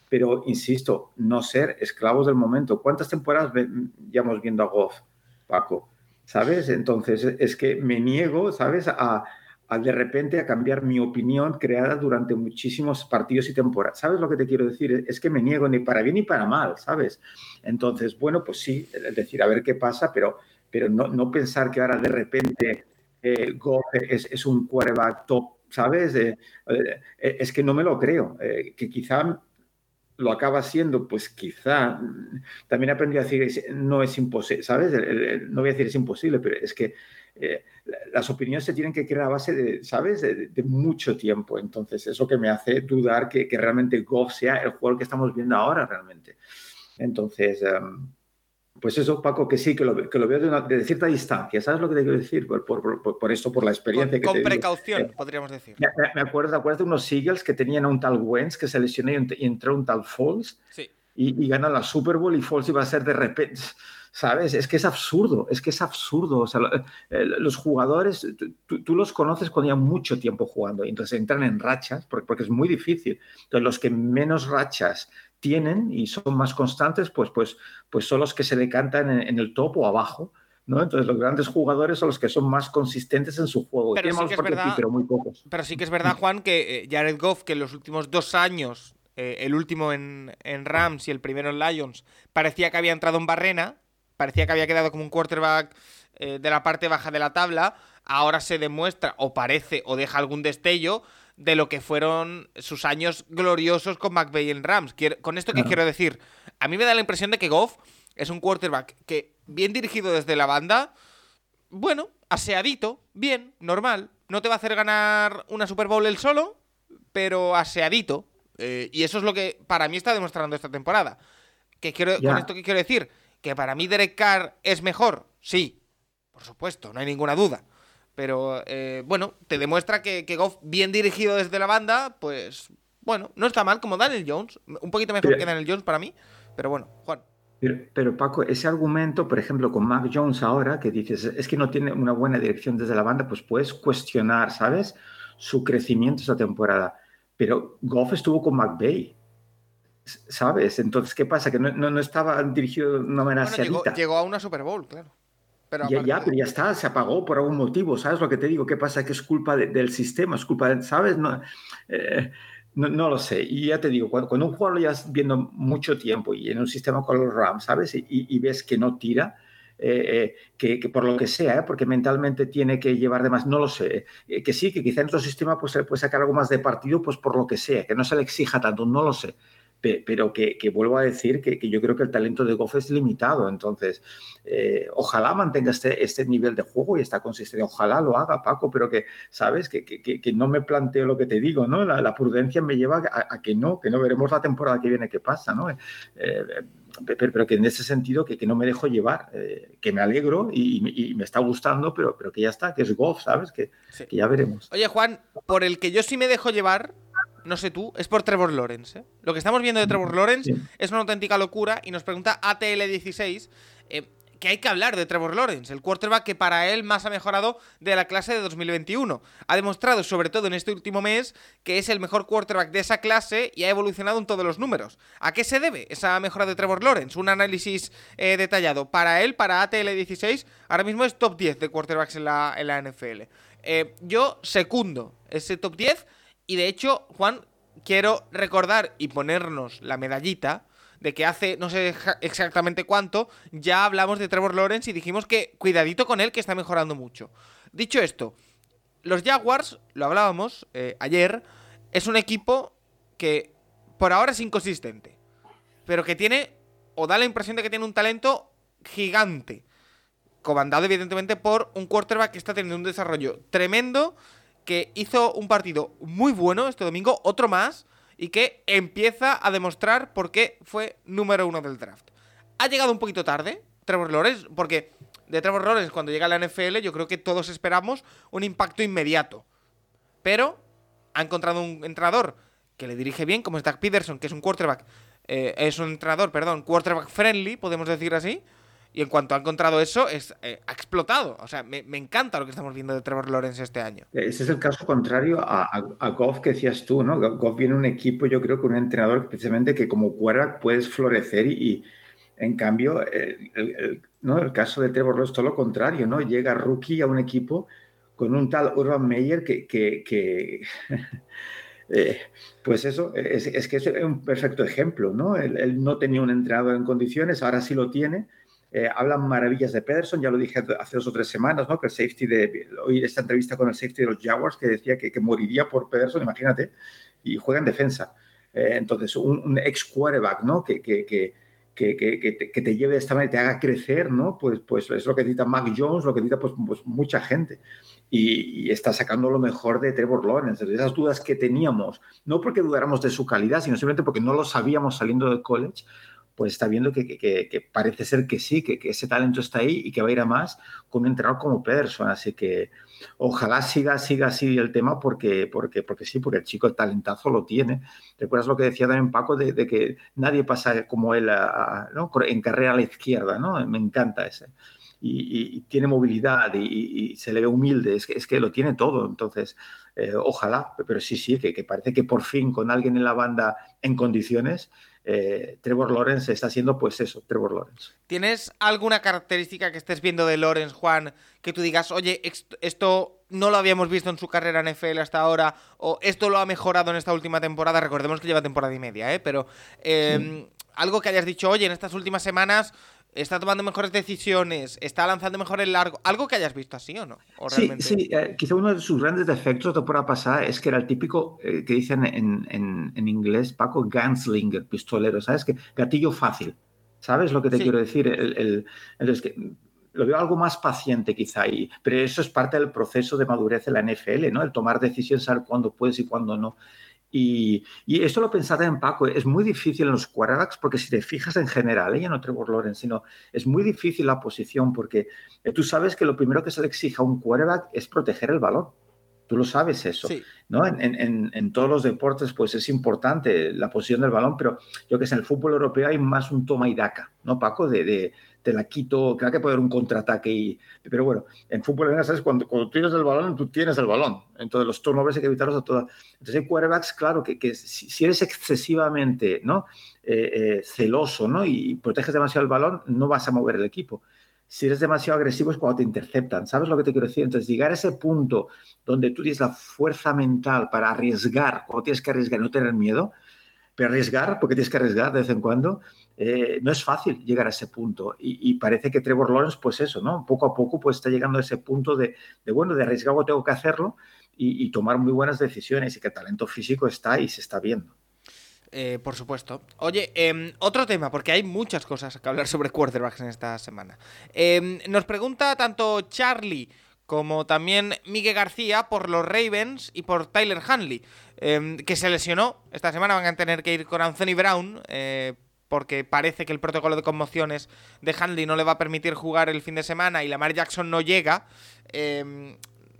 Pero, insisto, no ser esclavos del momento. ¿Cuántas temporadas ya hemos viendo a Goff, Paco? ¿Sabes? Entonces, es que me niego, ¿sabes? A, de repente a cambiar mi opinión creada durante muchísimos partidos y temporadas. ¿Sabes lo que te quiero decir? Es que me niego ni para bien ni para mal, ¿sabes? Entonces, bueno, pues sí, es decir, a ver qué pasa, pero, pero no, no pensar que ahora de repente eh, Goff es, un quarterback top, ¿sabes? Eh, eh, es que no me lo creo, que quizá lo acaba siendo, pues quizá también aprendí a decir, no es imposible, ¿sabes? no voy a decir es imposible, pero es que eh, las opiniones se tienen que crear a base de, ¿sabes?, de, mucho tiempo. Entonces, eso que me hace dudar que, realmente Goff sea el juego que estamos viendo ahora realmente. Entonces, em, pues eso, Paco, que sí, que lo, que lo veo de, cierta distancia. ¿Sabes lo que te quiero decir? Por, por, por, esto, por la experiencia con, que Con precaución, eh, podríamos decir. Me, acuerdo, ¿te de unos Seagulls que tenían a un tal Wentz que se lesionó y entró un tal Falls? Sí. Y, y ganó la Super Bowl y Falls iba a ser de repente ¿sabes? Es que es absurdo, es que es absurdo. O sea, eh, los jugadores, tú, los conoces cuando llevan mucho tiempo jugando y entonces entran en rachas porque, porque, es muy difícil. Entonces, los que menos rachas tienen y son más constantes, pues, pues, pues son los que se decantan en, en el top o abajo. ¿no? Entonces, los grandes jugadores son los que son más consistentes en su juego. Pero, sí que es verdad, pero muy pocos. Pero sí que es verdad, Juan, que eh, Jared Goff, que en los últimos dos años, eh, el último en, en, Rams y el primero en Lions, parecía que había entrado en barrena, parecía que había quedado como un quarterback eh, de la parte baja de la tabla, ahora se demuestra o parece o deja algún destello de lo que fueron sus años gloriosos con McVeigh en Rams. con esto qué quiero decir, a mí me da la impresión de que Goff es un quarterback que bien dirigido desde la banda, bueno, aseadito, bien, normal, no te va a hacer ganar una Super Bowl él solo, pero aseadito. Eh, y eso es lo que para mí está demostrando esta temporada. ¿Qué quiero, ¿Con esto qué quiero decir? ¿Que para mí Derek Carr es mejor? Sí, por supuesto, no hay ninguna duda. Pero eh, bueno, te demuestra que, que, Goff, bien dirigido desde la banda, pues bueno, no está mal como Daniel Jones. Un poquito mejor que Daniel Jones para mí. Pero bueno, Juan. Pero, Paco, ese argumento, por ejemplo, con Mac Jones ahora, que dices, es que no tiene una buena dirección desde la banda, pues puedes cuestionar, ¿sabes? Su crecimiento esa temporada. Pero Goff estuvo con McVeigh. ¿Sabes? Entonces, ¿qué pasa? Que no, no, estaba dirigido de una manera bueno, llegó, a una Super Bowl, claro. Pero ya, ya, pero ya está, se apagó por algún motivo, ¿sabes lo que te digo? ¿Qué pasa? Que es culpa del sistema, es culpa de, ¿sabes? Eh, no, no, lo sé. Y ya te digo, cuando, cuando, un jugador lo llevas viendo mucho tiempo y en un sistema con los Rams, ¿sabes? Y, y ves que no tira, eh, eh, que, que, por lo que sea, porque mentalmente tiene que llevar de más, no lo sé, que sí, que quizá en otro sistema pues, se le puede sacar algo más de partido, pues por lo que sea, que no se le exija tanto, no lo sé pero que, vuelvo a decir que, yo creo que el talento de Goff es limitado. Entonces, eh, ojalá mantenga este, este nivel de juego y esta consistencia. Ojalá lo haga, Paco, pero que, ¿sabes? Que, que no me planteo lo que te digo, ¿no? La, prudencia me lleva a, que no, que no veremos la temporada que viene qué pasa, ¿no? Eh, pero, que en ese sentido que, no me dejo llevar, eh, que me alegro y, me está gustando, pero, pero que ya está, que es Goff, ¿sabes? Que, que ya veremos. Oye, Juan, por el que yo sí me dejo llevar no sé tú, es por Trevor Lawrence. ¿eh? Lo que estamos viendo de Trevor Lawrence es una auténtica locura y nos pregunta ATL16 eh, que hay que hablar de Trevor Lawrence, el quarterback que para él más ha mejorado de la clase de 2021. Ha demostrado, sobre todo en este último mes, que es el mejor quarterback de esa clase y ha evolucionado en todos los números. ¿A qué se debe esa mejora de Trevor Lawrence? Un análisis eh, detallado. Para él, para ATL16, ahora mismo es top 10 de quarterbacks en la, en la NFL. yo secundo ese top 10 y de hecho, Juan, quiero recordar y ponernos la medallita de que hace no sé exactamente cuánto ya hablamos de Trevor Lawrence y dijimos que cuidadito con él que está mejorando mucho. Dicho esto, los Jaguars, lo hablábamos eh, ayer, es un equipo que por ahora es inconsistente, pero que tiene o da la impresión de que tiene un talento gigante, comandado evidentemente por un quarterback que está teniendo un desarrollo tremendo, que hizo un partido muy bueno este domingo, otro más, y que empieza a demostrar por qué fue número uno del draft. Ha llegado un poquito tarde, Trevor Lawrence, porque de Trevor Lawrence cuando llega a la NFL yo creo que todos esperamos un impacto inmediato. Pero ha encontrado un entrenador que le dirige bien, como es Doug Peterson, que es un quarterback, eh, es un entrenador, perdón, quarterback friendly, podemos decir así. Y en cuanto ha encontrado eso, es, eh, ha explotado. O sea, me, encanta lo que estamos viendo de Trevor Lawrence este año. Ese es el caso contrario a, a, Goff que decías tú, ¿no? Goff viene un equipo, yo creo, con un entrenador precisamente que como quarterback puedes florecer y, en cambio, el, ¿no? el caso de Trevor Lawrence es todo lo contrario, ¿no? Llega rookie a un equipo con un tal Urban Meyer que... que, eh, pues eso, es, que es un perfecto ejemplo, ¿no? Él, no tenía un entrenador en condiciones, ahora sí lo tiene. Eh, hablan maravillas de Pederson, ya lo dije hace dos o tres semanas, ¿no? Que el safety de. Hoy esta entrevista con el safety de los Jaguars que decía que, moriría por Pederson, imagínate, y juega en defensa. Eh, entonces, un, ex quarterback, ¿no? Que, que, que, que, te, lleve de esta manera te haga crecer, ¿no? Pues, pues es lo que necesita Mac Jones, lo que necesita pues, pues mucha gente. Y, está sacando lo mejor de Trevor Lawrence. Esas dudas que teníamos, no porque dudáramos de su calidad, sino simplemente porque no lo sabíamos saliendo del college, pues está viendo que, que, parece ser que sí, que, ese talento está ahí y que va a ir a más con un entrenador como Pederson. Así que ojalá siga, siga así el tema porque, porque, porque sí, porque el chico el talentazo lo tiene. ¿Recuerdas lo que decía también Paco de, que nadie pasa como él en carrera a la izquierda? ¿no? Me encanta ese. Y, tiene movilidad y, se le ve humilde, es que, es que lo tiene todo. Entonces, eh, ojalá, pero sí, sí, que, que parece que por fin con alguien en la banda en condiciones eh, Trevor Lawrence está siendo pues eso, Trevor Lawrence. ¿Tienes alguna característica que estés viendo de Lawrence, Juan, que tú digas, oye, esto no lo habíamos visto en su carrera en NFL hasta ahora, o esto lo ha mejorado en esta última temporada? Recordemos que lleva temporada y media, ¿eh? Pero em, algo que hayas dicho, oye, en estas últimas semanas está tomando mejores decisiones, está lanzando mejor el largo. ¿Algo que hayas visto así o no? sí, sí. Eh, quizá uno de sus grandes defectos de temporada pasada es que era el típico eh, que dicen en, en, inglés, Paco, gunslinger, pistolero, ¿sabes? Que gatillo fácil. ¿Sabes lo que te quiero decir? El, el, que lo veo algo más paciente quizá, y, pero eso es parte del proceso de madurez de la NFL, ¿no? El tomar decisiones, saber cuándo puedes y cuándo no. Y, esto lo pensaba en Paco, es muy difícil en los quarterbacks porque si te fijas en general, ella no Trevor Lawrence, sino es muy difícil la posición porque eh, tú sabes que lo primero que se le exige a un quarterback es proteger el balón. Tú lo sabes eso, ¿no? En, todos los deportes, pues es importante la posición del balón, pero yo que sé, en el fútbol europeo hay más un toma y daca, ¿no, Paco? De, te la quito, creo que puede un contraataque, y, pero bueno, en fútbol, ¿sabes? Cuando, cuando tienes el balón, tú tienes el balón, entonces los turnovers hay que evitarlos a todas. Entonces hay quarterbacks, claro, que, que si, eres excesivamente, ¿no? Eh, eh, celoso, ¿no? Y proteges demasiado el balón, no vas a mover el equipo si eres demasiado agresivo es cuando te interceptan. ¿Sabes lo que te quiero decir? Entonces, llegar a ese punto donde tú tienes la fuerza mental para arriesgar, cuando tienes que arriesgar no tener miedo, pero arriesgar, porque tienes que arriesgar de vez en cuando, eh, no es fácil llegar a ese punto. Y, parece que Trevor Lawrence, pues eso, ¿no? Poco a poco, pues está llegando a ese punto de, bueno, de arriesgar o tengo que hacerlo y, tomar muy buenas decisiones y que talento físico está y se está viendo. Eh, por supuesto. Oye, em, otro tema, porque hay muchas cosas que hablar sobre quarterbacks en esta semana. Em, nos pregunta tanto Charlie como también Miguel García por los Ravens y por Tyler Hanley, em, que se lesionó. Esta semana van a tener que ir con Anthony Brown, eh, porque parece que el protocolo de conmociones de Hanley no le va a permitir jugar el fin de semana y Lamar Jackson no llega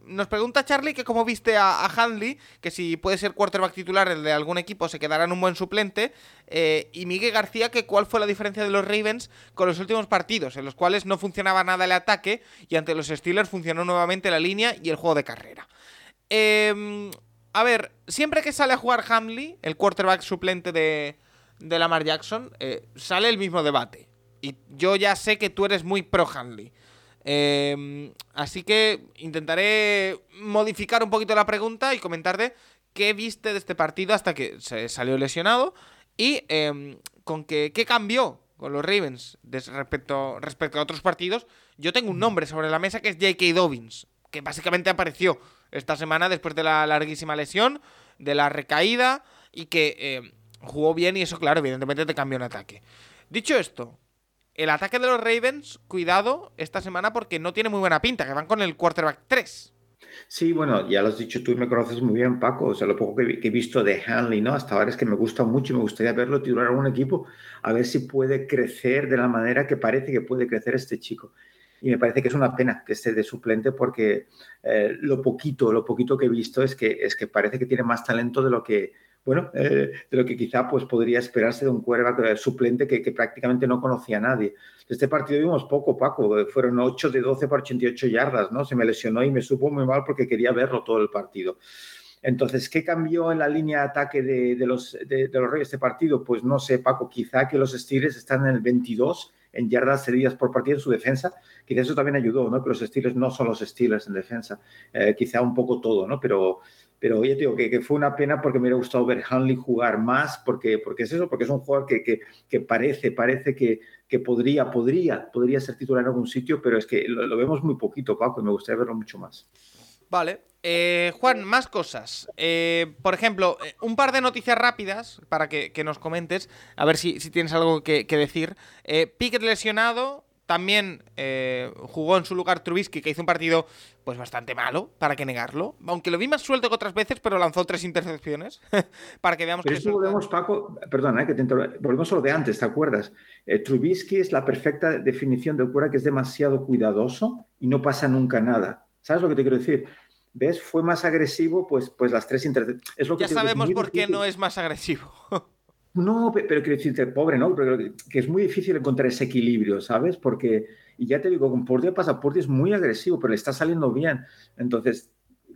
nos pregunta Charlie que cómo viste a, Handley, que si puede ser quarterback titular el de algún equipo se quedará en un buen suplente. Eh, y Miguel García, que cuál fue la diferencia de los Ravens con los últimos partidos, en los cuales no funcionaba nada el ataque y ante los Steelers funcionó nuevamente la línea y el juego de carrera. Em, a ver, siempre que sale a jugar Handley, el quarterback suplente de, de Lamar Jackson, eh, sale el mismo debate. Y yo ya sé que tú eres muy pro Handley. Em, así que intentaré modificar un poquito la pregunta y comentarte qué viste de este partido hasta que se salió lesionado y em, con qué, qué cambió con los Ravens respecto, respecto a otros partidos. Yo tengo un nombre sobre la mesa que es J.K. Dobbins, que básicamente apareció esta semana después de la larguísima lesión, de la recaída y que em, jugó bien y eso, claro, evidentemente te cambió en ataque. Dicho esto, el ataque de los Ravens, cuidado esta semana porque no tiene muy buena pinta, que van con el quarterback 3. Sí, bueno, ya lo has dicho tú y me conoces muy bien, Paco. O sea, lo poco que, he visto de Hanley, ¿no? Hasta ahora es que me gusta mucho y me gustaría verlo titular a un equipo, a ver si puede crecer de la manera que parece que puede crecer este chico. Y me parece que es una pena que esté de suplente porque eh, lo poquito, lo poquito que he visto es que, es que parece que tiene más talento de lo que, bueno, eh, de lo que quizá pues, podría esperarse de un quarterback suplente que, prácticamente no conocía a nadie. Este partido vimos poco, Paco, fueron 8 de 12 por 88 yardas, ¿no? Se me lesionó y me supo muy mal porque quería verlo todo el partido. Entonces, ¿qué cambió en la línea de ataque de, de los, de, de, los Reyes este partido? Pues no sé, Paco, quizá que los Steelers están en el 22 en yardas cedidas por partido en su defensa. Quizá eso también ayudó, ¿no? Que los Steelers no son los Steelers en defensa. Eh, quizá un poco todo, ¿no? Pero, pero oye, tío, que, que, fue una pena porque me hubiera gustado ver Hanley jugar más, porque, porque es eso, porque es un jugador que, que, que parece, parece que, que podría, podría, podría ser titular en algún sitio, pero es que lo, vemos muy poquito, Paco, y me gustaría verlo mucho más. Vale. Eh, Juan, más cosas. Eh, por ejemplo, eh, un par de noticias rápidas para que, nos comentes, a ver si, si tienes algo que, decir. Eh, lesionado, también eh, jugó en su lugar Trubisky, que hizo un partido pues bastante malo, para que negarlo. Aunque lo vi más suelto que otras veces, pero lanzó tres intercepciones. para que veamos pero que eso volvemos, Paco, perdona, eh, que te volvemos a lo de antes, ¿te acuerdas? Eh, Trubisky es la perfecta definición de cura que es demasiado cuidadoso y no pasa nunca nada. ¿Sabes lo que te quiero decir? ¿Ves? Fue más agresivo, pues, pues las tres intercepciones. Es lo que ya sabemos por qué no es más agresivo. No, pero quiero decirte, pobre, ¿no? Que es muy difícil encontrar ese equilibrio, ¿sabes? Porque, y ya te digo, con Portia pasa, Portia es muy agresivo, pero le está saliendo bien. Entonces,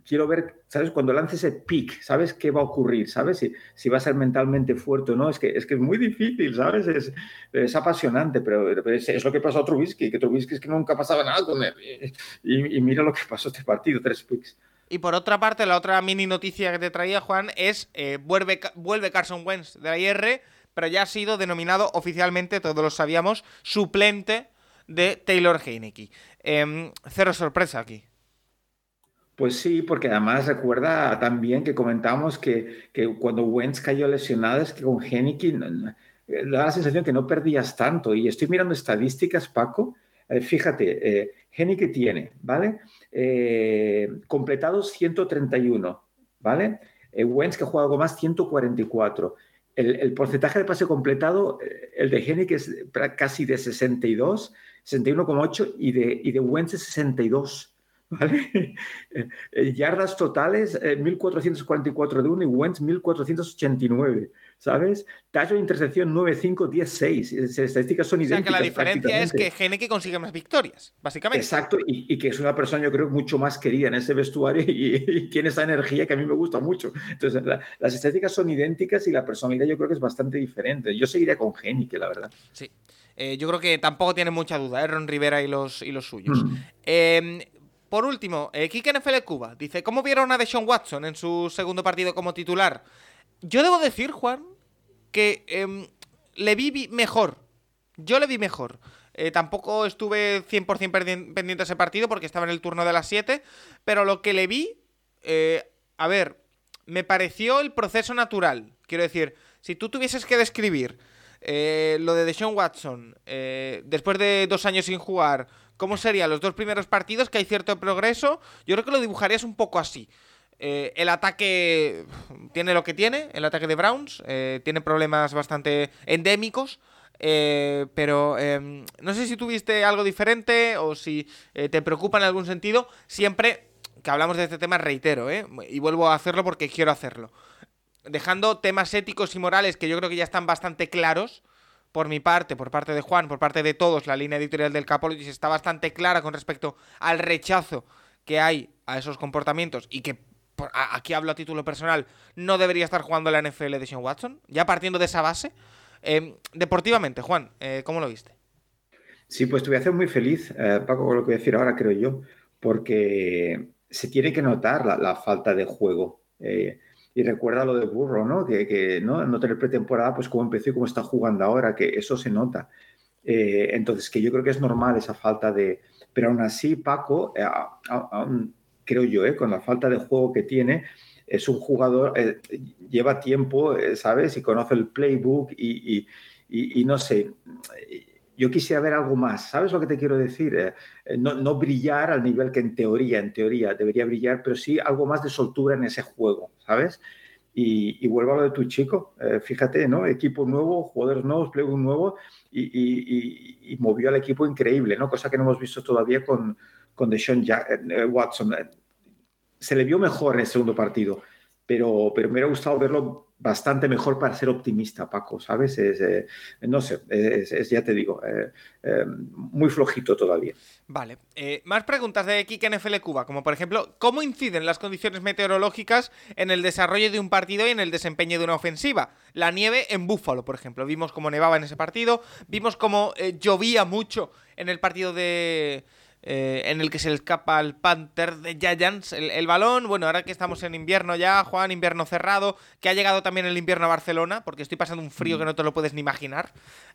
quiero ver, ¿sabes? Cuando lance ese pick, ¿sabes qué va a ocurrir? ¿Sabes? Si, si va a ser mentalmente fuerte o no. Es que es, que es muy difícil, ¿sabes? Es, es apasionante, pero es, es, lo que pasó a Trubisky, que Trubisky es que nunca pasaba nada con él. Y, y mira lo que pasó este partido, tres picks. Y por otra parte, la otra mini noticia que te traía, Juan, es eh, vuelve, vuelve Carson Wentz de la IR, pero ya ha sido denominado oficialmente, todos lo sabíamos, suplente de Taylor Heineke. Eh, cero sorpresa aquí. Pues sí, porque además recuerda también que comentamos que, que cuando Wentz cayó lesionado es que con Heineke da la sensación que no perdías tanto. Y estoy mirando estadísticas, Paco. Eh, fíjate, eh, tiene, ¿vale? Eh, completados 131, ¿vale? Eh, Wentz, que ha jugado algo más, 144. El, porcentaje de pase completado, eh, el de Heineke es casi de 62, 61,8 y de, y de Wentz es 62. ¿Vale? yardas totales, 1444 de uno y Wentz 1489. ¿Sabes? Tallo de intercepción 9-5, 10-6. Las estadísticas son idénticas. O sea, que la diferencia es que Geneke consigue más victorias, básicamente. Exacto, y, y, que es una persona, yo creo, mucho más querida en ese vestuario y, y tiene esa energía que a mí me gusta mucho. Entonces, la, las estadísticas son idénticas y la personalidad yo creo que es bastante diferente. Yo seguiría con Geneke, la verdad. Sí. Eh, yo creo que tampoco tiene mucha duda, ¿eh? Ron Rivera y los, y los suyos. Mm. Eh, por último, eh, Kike NFL Cuba dice: ¿Cómo vieron a Deshaun Watson en su segundo partido como titular? Yo debo decir, Juan, que eh, le vi mejor. Yo le vi mejor. Eh, tampoco estuve 100% pendiente de ese partido porque estaba en el turno de las 7. Pero lo que le vi, eh, a ver, me pareció el proceso natural. Quiero decir, si tú tuvieses que describir eh, lo de Deshaun Watson después de dos años sin jugar, cómo serían los dos primeros partidos, que hay cierto progreso, yo creo que lo dibujarías un poco así. Eh, el ataque tiene lo que tiene, el ataque de Browns, eh, tiene problemas bastante endémicos, eh, pero no sé si tuviste algo diferente o si te preocupa en algún sentido. Siempre que hablamos de este tema, reitero, y vuelvo a hacerlo porque quiero hacerlo. Dejando temas éticos y morales que yo creo que ya están bastante claros, por mi parte, por parte de Juan, por parte de todos, la línea editorial del Capologis está bastante clara con respecto al rechazo que hay a esos comportamientos y que aquí hablo a título personal, no debería estar jugando la NFL de Sean Watson, ya partiendo de esa base. Eh, deportivamente, Juan, eh, ¿cómo lo viste? Sí, pues te voy a hacer muy feliz, eh, Paco, con lo que voy a decir ahora, creo yo, porque se tiene que notar la, falta de juego. Eh, y recuerda lo de Burro, ¿no? Que, que ¿no? no tener pretemporada, pues cómo empezó y cómo está jugando ahora, que eso se nota. Entonces, que yo creo que es normal esa falta de... Pero aún así, Paco, aún creo yo, ¿eh? con la falta de juego que tiene, es un jugador, eh, lleva tiempo, eh, ¿sabes? Y conoce el playbook y, y, y, y, no sé, yo quisiera ver algo más, ¿sabes lo que te quiero decir? Eh, eh, no, no, brillar al nivel que en teoría, en teoría debería brillar, pero sí algo más de soltura en ese juego, ¿sabes? Y, vuelvo a lo de tu chico, eh, fíjate, ¿no? Equipo nuevo, jugadores nuevos, playbook nuevo, y, movió al equipo increíble, ¿no? Cosa que no hemos visto todavía con, con Deshaun Watson. Se le vio mejor en el segundo partido, pero, pero me hubiera gustado verlo bastante mejor para ser optimista, Paco, ¿sabes? Es, eh, no sé, es, ya te digo, eh, eh, muy flojito todavía. Vale, más preguntas de Kike NFL Cuba, como por ejemplo, ¿cómo inciden las condiciones meteorológicas en el desarrollo de un partido y en el desempeño de una ofensiva? La nieve en Búfalo, por ejemplo, vimos cómo nevaba en ese partido, vimos cómo llovía mucho en el partido de eh, en el que se le escapa al Panther de Giants el, balón. Bueno, ahora que estamos en invierno ya, Juan, invierno cerrado, que ha llegado también el invierno a Barcelona, porque estoy pasando un frío que no te lo puedes ni imaginar.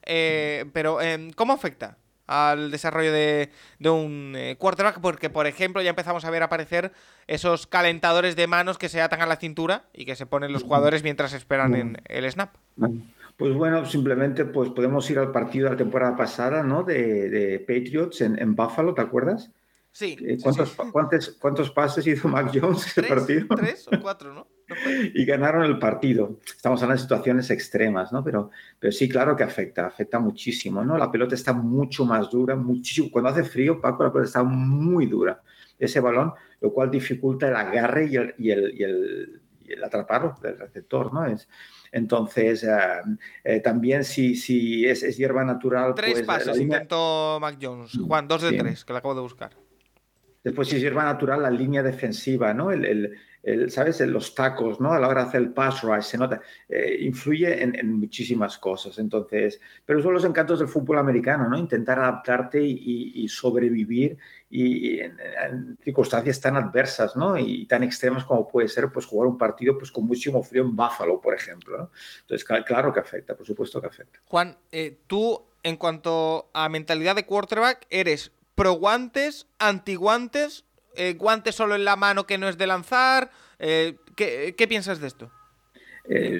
Eh, pero, em, ¿cómo afecta? al desarrollo de, un eh, quarterback, porque por ejemplo ya empezamos a ver aparecer esos calentadores de manos que se atan a la cintura y que se ponen los jugadores mientras esperan en el snap. Pues bueno, simplemente pues podemos ir al partido de la temporada pasada, ¿no? De, Patriots en, Buffalo, ¿te acuerdas? Sí. Eh, ¿Cuántos, ¿cuántos, pases hizo Mac Jones ese partido? Tres o cuatro, ¿no? y ganaron el partido. Estamos hablando de situaciones extremas, ¿no? Pero, pero sí, claro que afecta, afecta muchísimo, ¿no? La pelota está mucho más dura, muchísimo. Cuando hace frío, Paco, la pelota está muy dura. Ese balón, lo cual dificulta el agarre y el, y el, y el, y el atraparlo del receptor, ¿no? Es, entonces, eh, eh, también si, si es, hierba natural... Tres pues, pases intentó Mac Jones. Juan, dos de tres, que la acabo de buscar. Después, si es hierba natural, la línea defensiva, ¿no? El, el, ¿Sabes? Los tacos, ¿no? A la hora de hacer el pass rush, se nota. Eh, influye en, muchísimas cosas. Entonces, pero son los encantos del fútbol americano, ¿no? Intentar adaptarte y sobrevivir y en, circunstancias tan adversas ¿no? y tan extremas como puede ser pues, jugar un partido pues, con muchísimo frío en Buffalo, por ejemplo. ¿no? Entonces, claro que afecta, por supuesto que afecta. Juan, eh, tú en cuanto a mentalidad de quarterback, ¿eres pro guantes, anti guantes, eh, guantes solo en la mano que no es de lanzar? Eh, ¿qué, piensas de esto?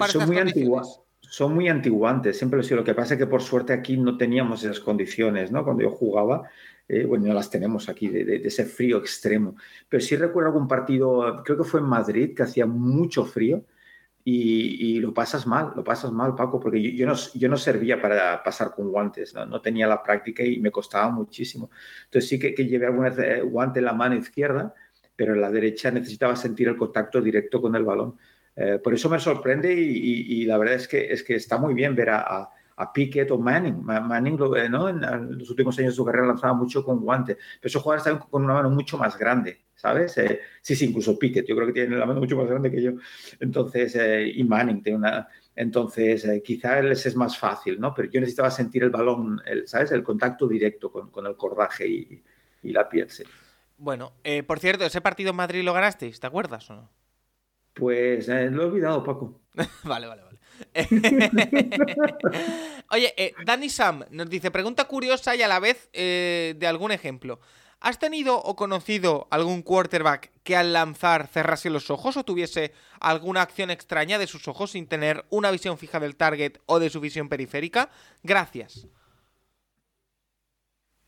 son muy antiguas son muy antiguantes, siempre lo he sido. Lo que pasa es que por suerte aquí no teníamos esas condiciones, ¿no? Cuando yo jugaba, eh, bueno, no las tenemos aquí, de, ese frío extremo. Pero sí recuerdo algún partido, creo que fue en Madrid, que hacía mucho frío y, lo pasas mal, lo pasas mal, Paco, porque yo, no, yo no servía para pasar con guantes, ¿no? no tenía la práctica y me costaba muchísimo. Entonces sí que, que llevé algún eh, guante en la mano izquierda, pero en la derecha necesitaba sentir el contacto directo con el balón. Eh, por eso me sorprende y, la verdad es que, es que está muy bien ver a Pickett o Manning. Manning eh, ¿no? en, los últimos años de su carrera lanzaba mucho con guante, pero esos jugadores también con una mano mucho más grande, ¿sabes? Eh, sí, sí, incluso Pickett, yo creo que tiene la mano mucho más grande que yo. Entonces, eh, y Manning tiene una... Entonces, quizá les es más fácil, ¿no? Pero yo necesitaba sentir el balón, el, ¿sabes? El contacto directo con, con el cordaje y, y, la piel, sí. Bueno, por cierto, ese partido en Madrid lo ganasteis, ¿te acuerdas o no? Pues lo he olvidado, Paco. vale, vale, vale. Oye, eh, Danny Sam nos dice, pregunta curiosa y a la vez eh, de algún ejemplo. ¿Has tenido o conocido algún quarterback que al lanzar cerrase los ojos o tuviese alguna acción extraña de sus ojos sin tener una visión fija del target o de su visión periférica? Gracias.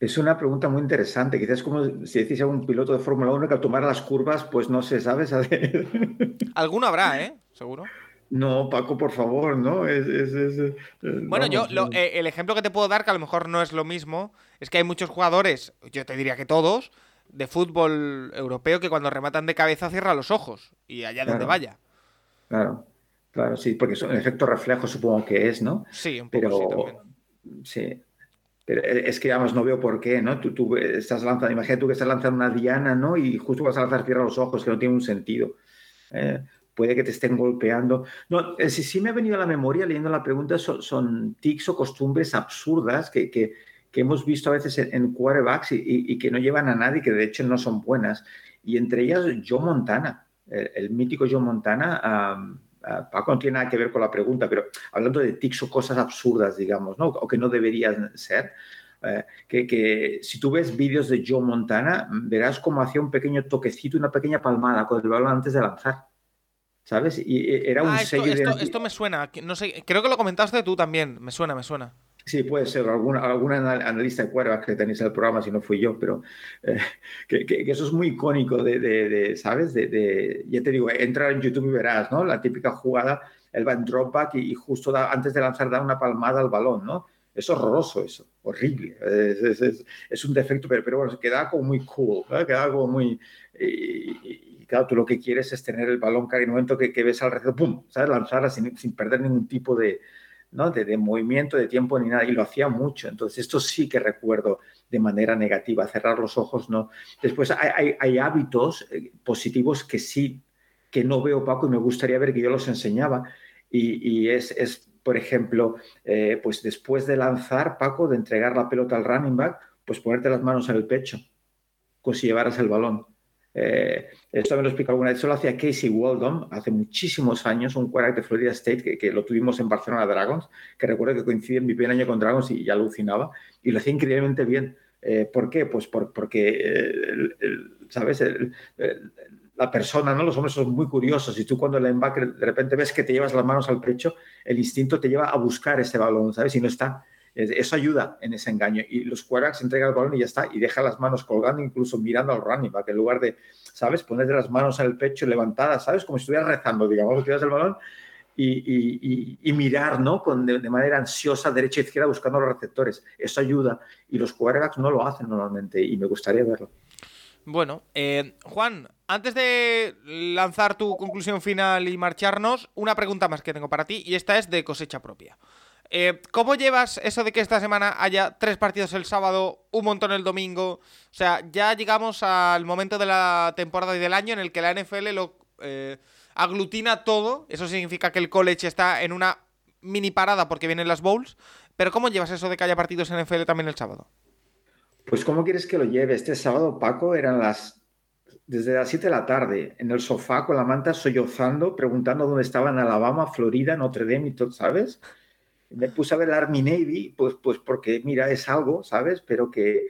Es una pregunta muy interesante. Quizás como si decís a un piloto de Fórmula 1 que al tomar las curvas, pues no se sabe. Alguno habrá, ¿eh? Seguro. No, Paco, por favor, ¿no? Es, eh, bueno, yo eh, el ejemplo que te puedo dar, que a lo mejor no es lo mismo, es que hay muchos jugadores, yo te diría que todos, de fútbol europeo que cuando rematan de cabeza cierran los ojos y allá donde vaya. Claro, claro, sí, porque son efecto reflejo supongo que es, ¿no? Sí, un poco Pero, sí, Pero es que, vamos, no veo por qué, ¿no? Tú, tú estás lanzando, imagínate tú que estás lanzando una diana, ¿no? Y justo vas a lanzar cierra los ojos, que no tiene un sentido. ¿eh? Puede que te estén golpeando. No, eh, si sí me ha venido a la memoria leyendo la pregunta, son, tics o costumbres absurdas que, que, hemos visto a veces en, quarterbacks y, que no llevan a nadie, que de hecho no son buenas. Y entre ellas, Joe Montana, el, mítico Joe Montana. Paco no tiene nada que ver con la pregunta, pero hablando de tics o cosas absurdas, digamos, ¿no? o que no deberían ser. Eh, que, que, si tú ves vídeos de Joe Montana, verás cómo hacía un pequeño toquecito, una pequeña palmada con el balón antes de lanzar. ¿Sabes? Y era un ah, sello esto, esto, me suena, no sé, creo que lo comentaste tú también, me suena, me suena. Sí, puede ser, alguna, alguna analista de cuervas que tenéis en el programa, si no fui yo, pero eh, que, que, eso es muy icónico de, de, ¿sabes? De, ya te digo, entra en YouTube y verás, ¿no? La típica jugada, él va en dropback y, y justo da, antes de lanzar da una palmada al balón, ¿no? Es horroroso eso, horrible. Es, es, es un defecto, pero, pero bueno, queda como muy cool, ¿no? queda como muy... Y, claro, tú lo que quieres es tener el balón cada momento que, ves alrededor, ¡pum! ¿Sabes? Lanzarla sin, perder ningún tipo de, ¿no? De, movimiento, de tiempo ni nada, y lo hacía mucho. Entonces, esto sí que recuerdo de manera negativa, cerrar los ojos, no. Después hay, hábitos eh, positivos que sí, que no veo, Paco, y me gustaría ver que yo los enseñaba, y, es, es, por ejemplo, eh, pues después de lanzar, Paco, de entregar la pelota al running back, pues ponerte las manos en el pecho, como si llevaras el balón. Eh, esto me lo explico alguna vez, eso lo hacía Casey Waldom hace muchísimos años, un quarterback de Florida State que, lo tuvimos en Barcelona Dragons, que recuerdo que coincide en mi primer año con Dragons y ya alucinaba, y lo hacía increíblemente bien. Eh, ¿Por qué? Pues por, porque, el, ¿sabes? La persona, ¿no? Los hombres son muy curiosos y tú cuando el linebacker de repente ves que te llevas las manos al pecho, el instinto te lleva a buscar ese balón, ¿sabes? Y no está. Eso ayuda en ese engaño. Y los quarterbacks entregan el balón y ya está. Y deja las manos colgando, incluso mirando al running back, en lugar de, ¿sabes? Ponerte las manos en el pecho levantadas, ¿sabes? Como si estuvieras rezando, digamos, tiras el balón y, y, mirar, ¿no? Con, de, de, manera ansiosa, derecha e izquierda, buscando los receptores. Eso ayuda. Y los quarterbacks no lo hacen normalmente y me gustaría verlo. Bueno, eh, Juan, antes de lanzar tu conclusión final y marcharnos, una pregunta más que tengo para ti y esta es de cosecha propia. Eh, ¿Cómo llevas eso de que esta semana haya tres partidos el sábado, un montón el domingo? O sea, ya llegamos al momento de la temporada y del año en el que la NFL lo eh, aglutina todo. Eso significa que el college está en una mini parada porque vienen las bowls. Pero ¿cómo llevas eso de que haya partidos en NFL también el sábado? Pues ¿cómo quieres que lo lleve? Este sábado, Paco, eran las desde las 7 de la tarde, en el sofá con la manta sollozando, preguntando dónde estaban Alabama, Florida, Notre Dame y todo, ¿sabes? Me puse a ver el Army Navy, pues, pues porque, mira, es algo, ¿sabes? Pero que,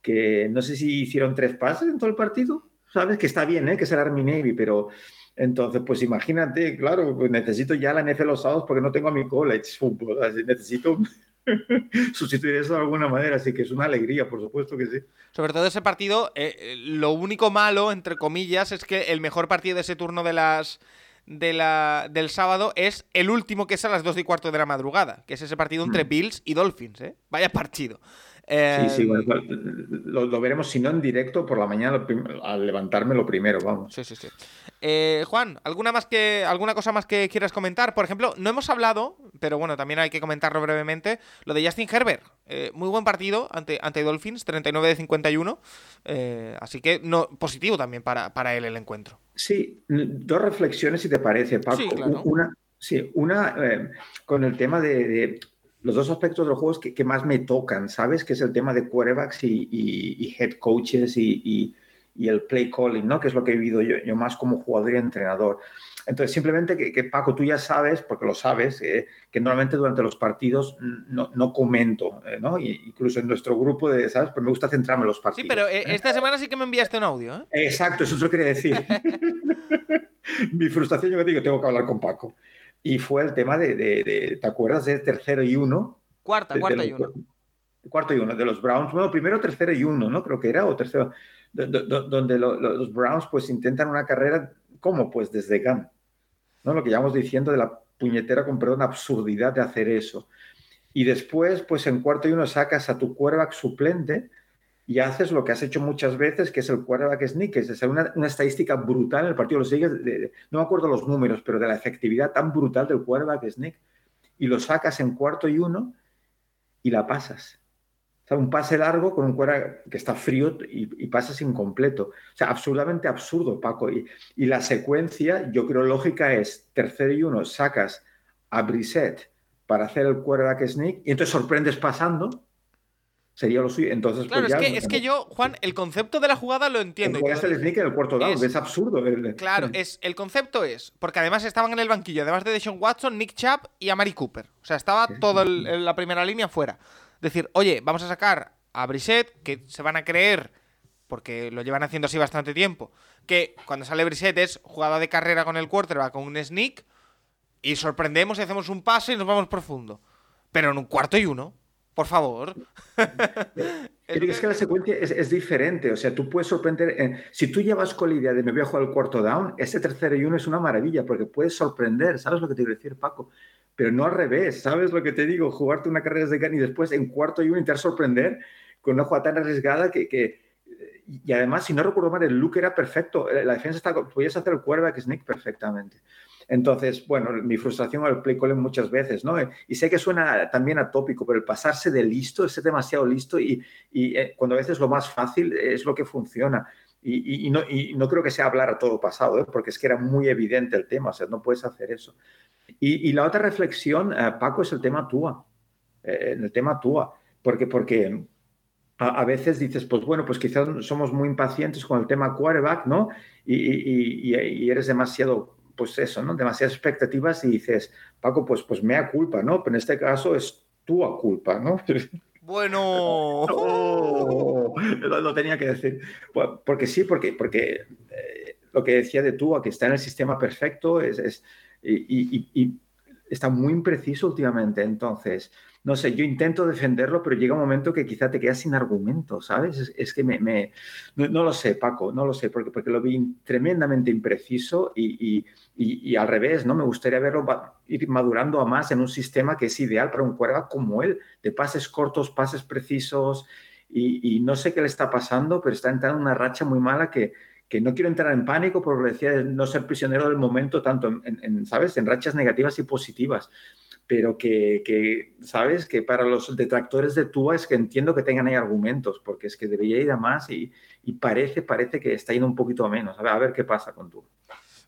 que no sé si hicieron tres pases en todo el partido, ¿sabes? Que está bien, ¿eh? Que es el Army Navy, pero entonces, pues imagínate, claro, pues necesito ya la NFL los sábados porque no tengo a mi college fútbol, así, necesito sustituir eso de alguna manera, así que es una alegría, por supuesto que sí. Sobre todo ese partido, eh, lo único malo, entre comillas, es que el mejor partido de ese turno de las de la, del sábado es el último que es a las 2 y cuarto de la madrugada, que es ese partido entre mm. Bills y Dolphins, ¿eh? Vaya partido. Eh, sí, sí, bueno, lo, lo, veremos, si no en directo, por la mañana al levantarme lo primero, vamos. Sí, sí, sí. Eh, Juan, ¿alguna, más que, ¿alguna cosa más que quieras comentar? Por ejemplo, no hemos hablado, pero bueno, también hay que comentarlo brevemente, lo de Justin Herbert. Eh, muy buen partido ante, ante Dolphins, 39 de 51. Eh, así que no, positivo también para, para él el encuentro. Sí, dos reflexiones, si te parece, Paco. Sí, claro. Una, sí, una con el tema de, de los dos aspectos de los juegos que, que, más me tocan, ¿sabes? Que es el tema de quarterbacks y, y, y head coaches y, y, el play calling, ¿no? Que es lo que he vivido yo, yo más como jugador y entrenador. Entonces, simplemente que, que, Paco, tú ya sabes, porque lo sabes, eh, que normalmente durante los partidos no, no comento, eh, ¿no? Y incluso en nuestro grupo de, ¿sabes? Pues me gusta centrarme en los partidos. Sí, pero eh, esta semana sí que me enviaste un audio, ¿eh? Exacto, eso es lo que quería decir. Mi frustración, yo que digo, tengo que hablar con Paco y fue el tema de, de, de, ¿te acuerdas de tercero y uno? Cuarta, de, cuarta y uno. Cuarto y uno, de los Browns. Bueno, primero tercero y uno, ¿no? Creo que era, o tercero, donde lo, lo, los Browns pues intentan una carrera, ¿cómo? Pues desde GAN, ¿no? Lo que llevamos diciendo de la puñetera, con perdón, absurdidad de hacer eso. Y después, pues en cuarto y uno sacas a tu quarterback suplente, y haces lo que has hecho muchas veces, que es el quarterback sneak, es una, una estadística brutal en el partido. Lo sigues, de, de, no me acuerdo los números, pero de la efectividad tan brutal del quarterback sneak, y lo sacas en cuarto y uno y la pasas. O sea, un pase largo con un quarterback que está frío y, y pasas incompleto. O sea, absolutamente absurdo, Paco. Y, y, la secuencia, yo creo lógica es tercero y uno, sacas a Brissett para hacer el quarterback sneak y entonces sorprendes pasando sería lo suyo. Entonces, claro, pues ya, es, que, es que yo, Juan, el concepto de la jugada lo entiendo. El sneak en el cuarto down, es, es absurdo. Claro, es, el concepto es, porque además estaban en el banquillo, además de Deshaun Watson, Nick Chubb y Amari Cooper. O sea, estaba toda la primera línea fuera. Decir, oye, vamos a sacar a Brissett, que se van a creer, porque lo llevan haciendo así bastante tiempo, que cuando sale Brissett es jugada de carrera con el quarterback, con un sneak, y sorprendemos y hacemos un pase y nos vamos profundo. Pero en un cuarto y uno. por favor. Es, que la secuencia es, diferente, o sea, tú puedes sorprender, si tú llevas con la idea de me voy a jugar el cuarto down, ese tercero y uno es una maravilla, porque puedes sorprender, ¿sabes lo que te quiero decir, Paco? Pero no al revés, ¿sabes lo que te digo? Jugarte una carrera de gun y después en cuarto y uno intentar sorprender con una jugada tan arriesgada que, y además, si no recuerdo mal, el look era perfecto. La defensa está, podías hacer el quarterback sneak perfectamente. Entonces, bueno, mi frustración al play muchas veces, ¿no? Y sé que suena también atópico, pero el pasarse de listo, ser demasiado listo y, y eh, cuando a veces lo más fácil es lo que funciona. Y, y, no, y, no, creo que sea hablar a todo pasado, ¿eh? porque es que era muy evidente el tema, o sea, no puedes hacer eso. Y, la otra reflexión, eh, Paco, es el tema TUA, eh, el tema TUA, porque, porque a, a, veces dices, pues bueno, pues quizás somos muy impacientes con el tema quarterback, ¿no? y eres demasiado pues eso, ¿no? Demasiadas expectativas y dices, Paco, pues, pues mea culpa, ¿no? Pero en este caso es tu culpa, ¿no? Bueno. lo, tenía que decir. Porque sí, porque, porque eh, lo que decía de Tua, que está en el sistema perfecto, es, es y, y, está muy impreciso últimamente. Entonces, no sé, yo intento defenderlo, pero llega un momento que quizá te quedas sin argumento, ¿sabes? Es, que me, me no, lo sé, Paco, no lo sé, porque, porque lo vi tremendamente impreciso y, y, y, al revés, ¿no? Me gustaría verlo ir madurando a más en un sistema que es ideal para un cuerva como él, de pases cortos, pases precisos, y, no sé qué le está pasando, pero está entrando en una racha muy mala que, que no quiero entrar en pánico, porque decía, no ser prisionero del momento, tanto en, en, ¿sabes?, en rachas negativas y positivas pero que, ¿sabes? Que para los detractores de Tua es que entiendo que tengan ahí argumentos, porque es que debería ir a más y, parece, parece que está yendo un poquito a menos. A ver, a ver qué pasa con Tua.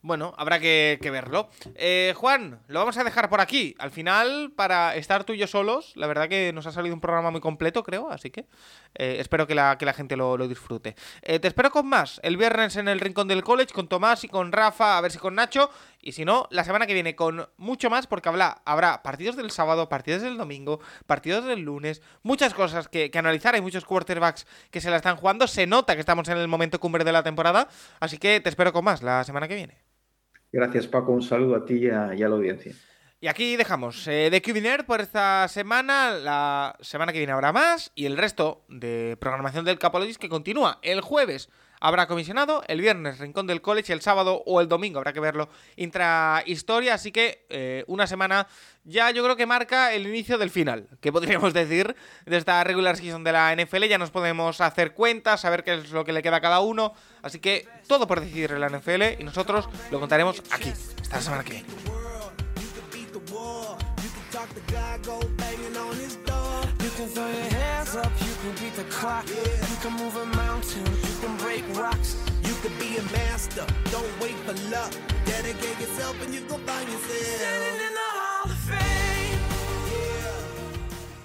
Bueno, habrá que, verlo. Eh, Juan, lo vamos a dejar por aquí. Al final, para estar tú y yo solos, la verdad que nos ha salido un programa muy completo, creo, así que eh, espero que la, que la gente lo, disfrute. Eh, te espero con más. El viernes en el Rincón del College, con Tomás y con Rafa, a ver si con Nacho. Y si no, la semana que viene con mucho más, porque habrá, habrá partidos del sábado, partidos del domingo, partidos del lunes, muchas cosas que, que analizar. Hay muchos quarterbacks que se la están jugando. Se nota que estamos en el momento cumbre de la temporada. Así que te espero con más la semana que viene. Gracias, Paco. Un saludo a ti y a, la audiencia. Y aquí dejamos eh, de Cubiner por esta semana. La semana que viene habrá más. Y el resto de programación del Capologis que continúa el jueves habrá comisionado, el viernes Rincón del College, el sábado o el domingo, habrá que verlo, intra historia, así que eh, una semana ya yo creo que marca el inicio del final, que podríamos decir, de esta regular season de la NFL, ya nos podemos hacer cuentas, saber qué es lo que le queda a cada uno, así que todo por decidir en la NFL y nosotros lo contaremos aquí, esta semana que viene. can throw your hands up, you can beat the clock. Yeah. You can move a mountain, you can break rocks. You can be a master, don't wait for luck. Dedicate yourself and you can find yourself. Standing in the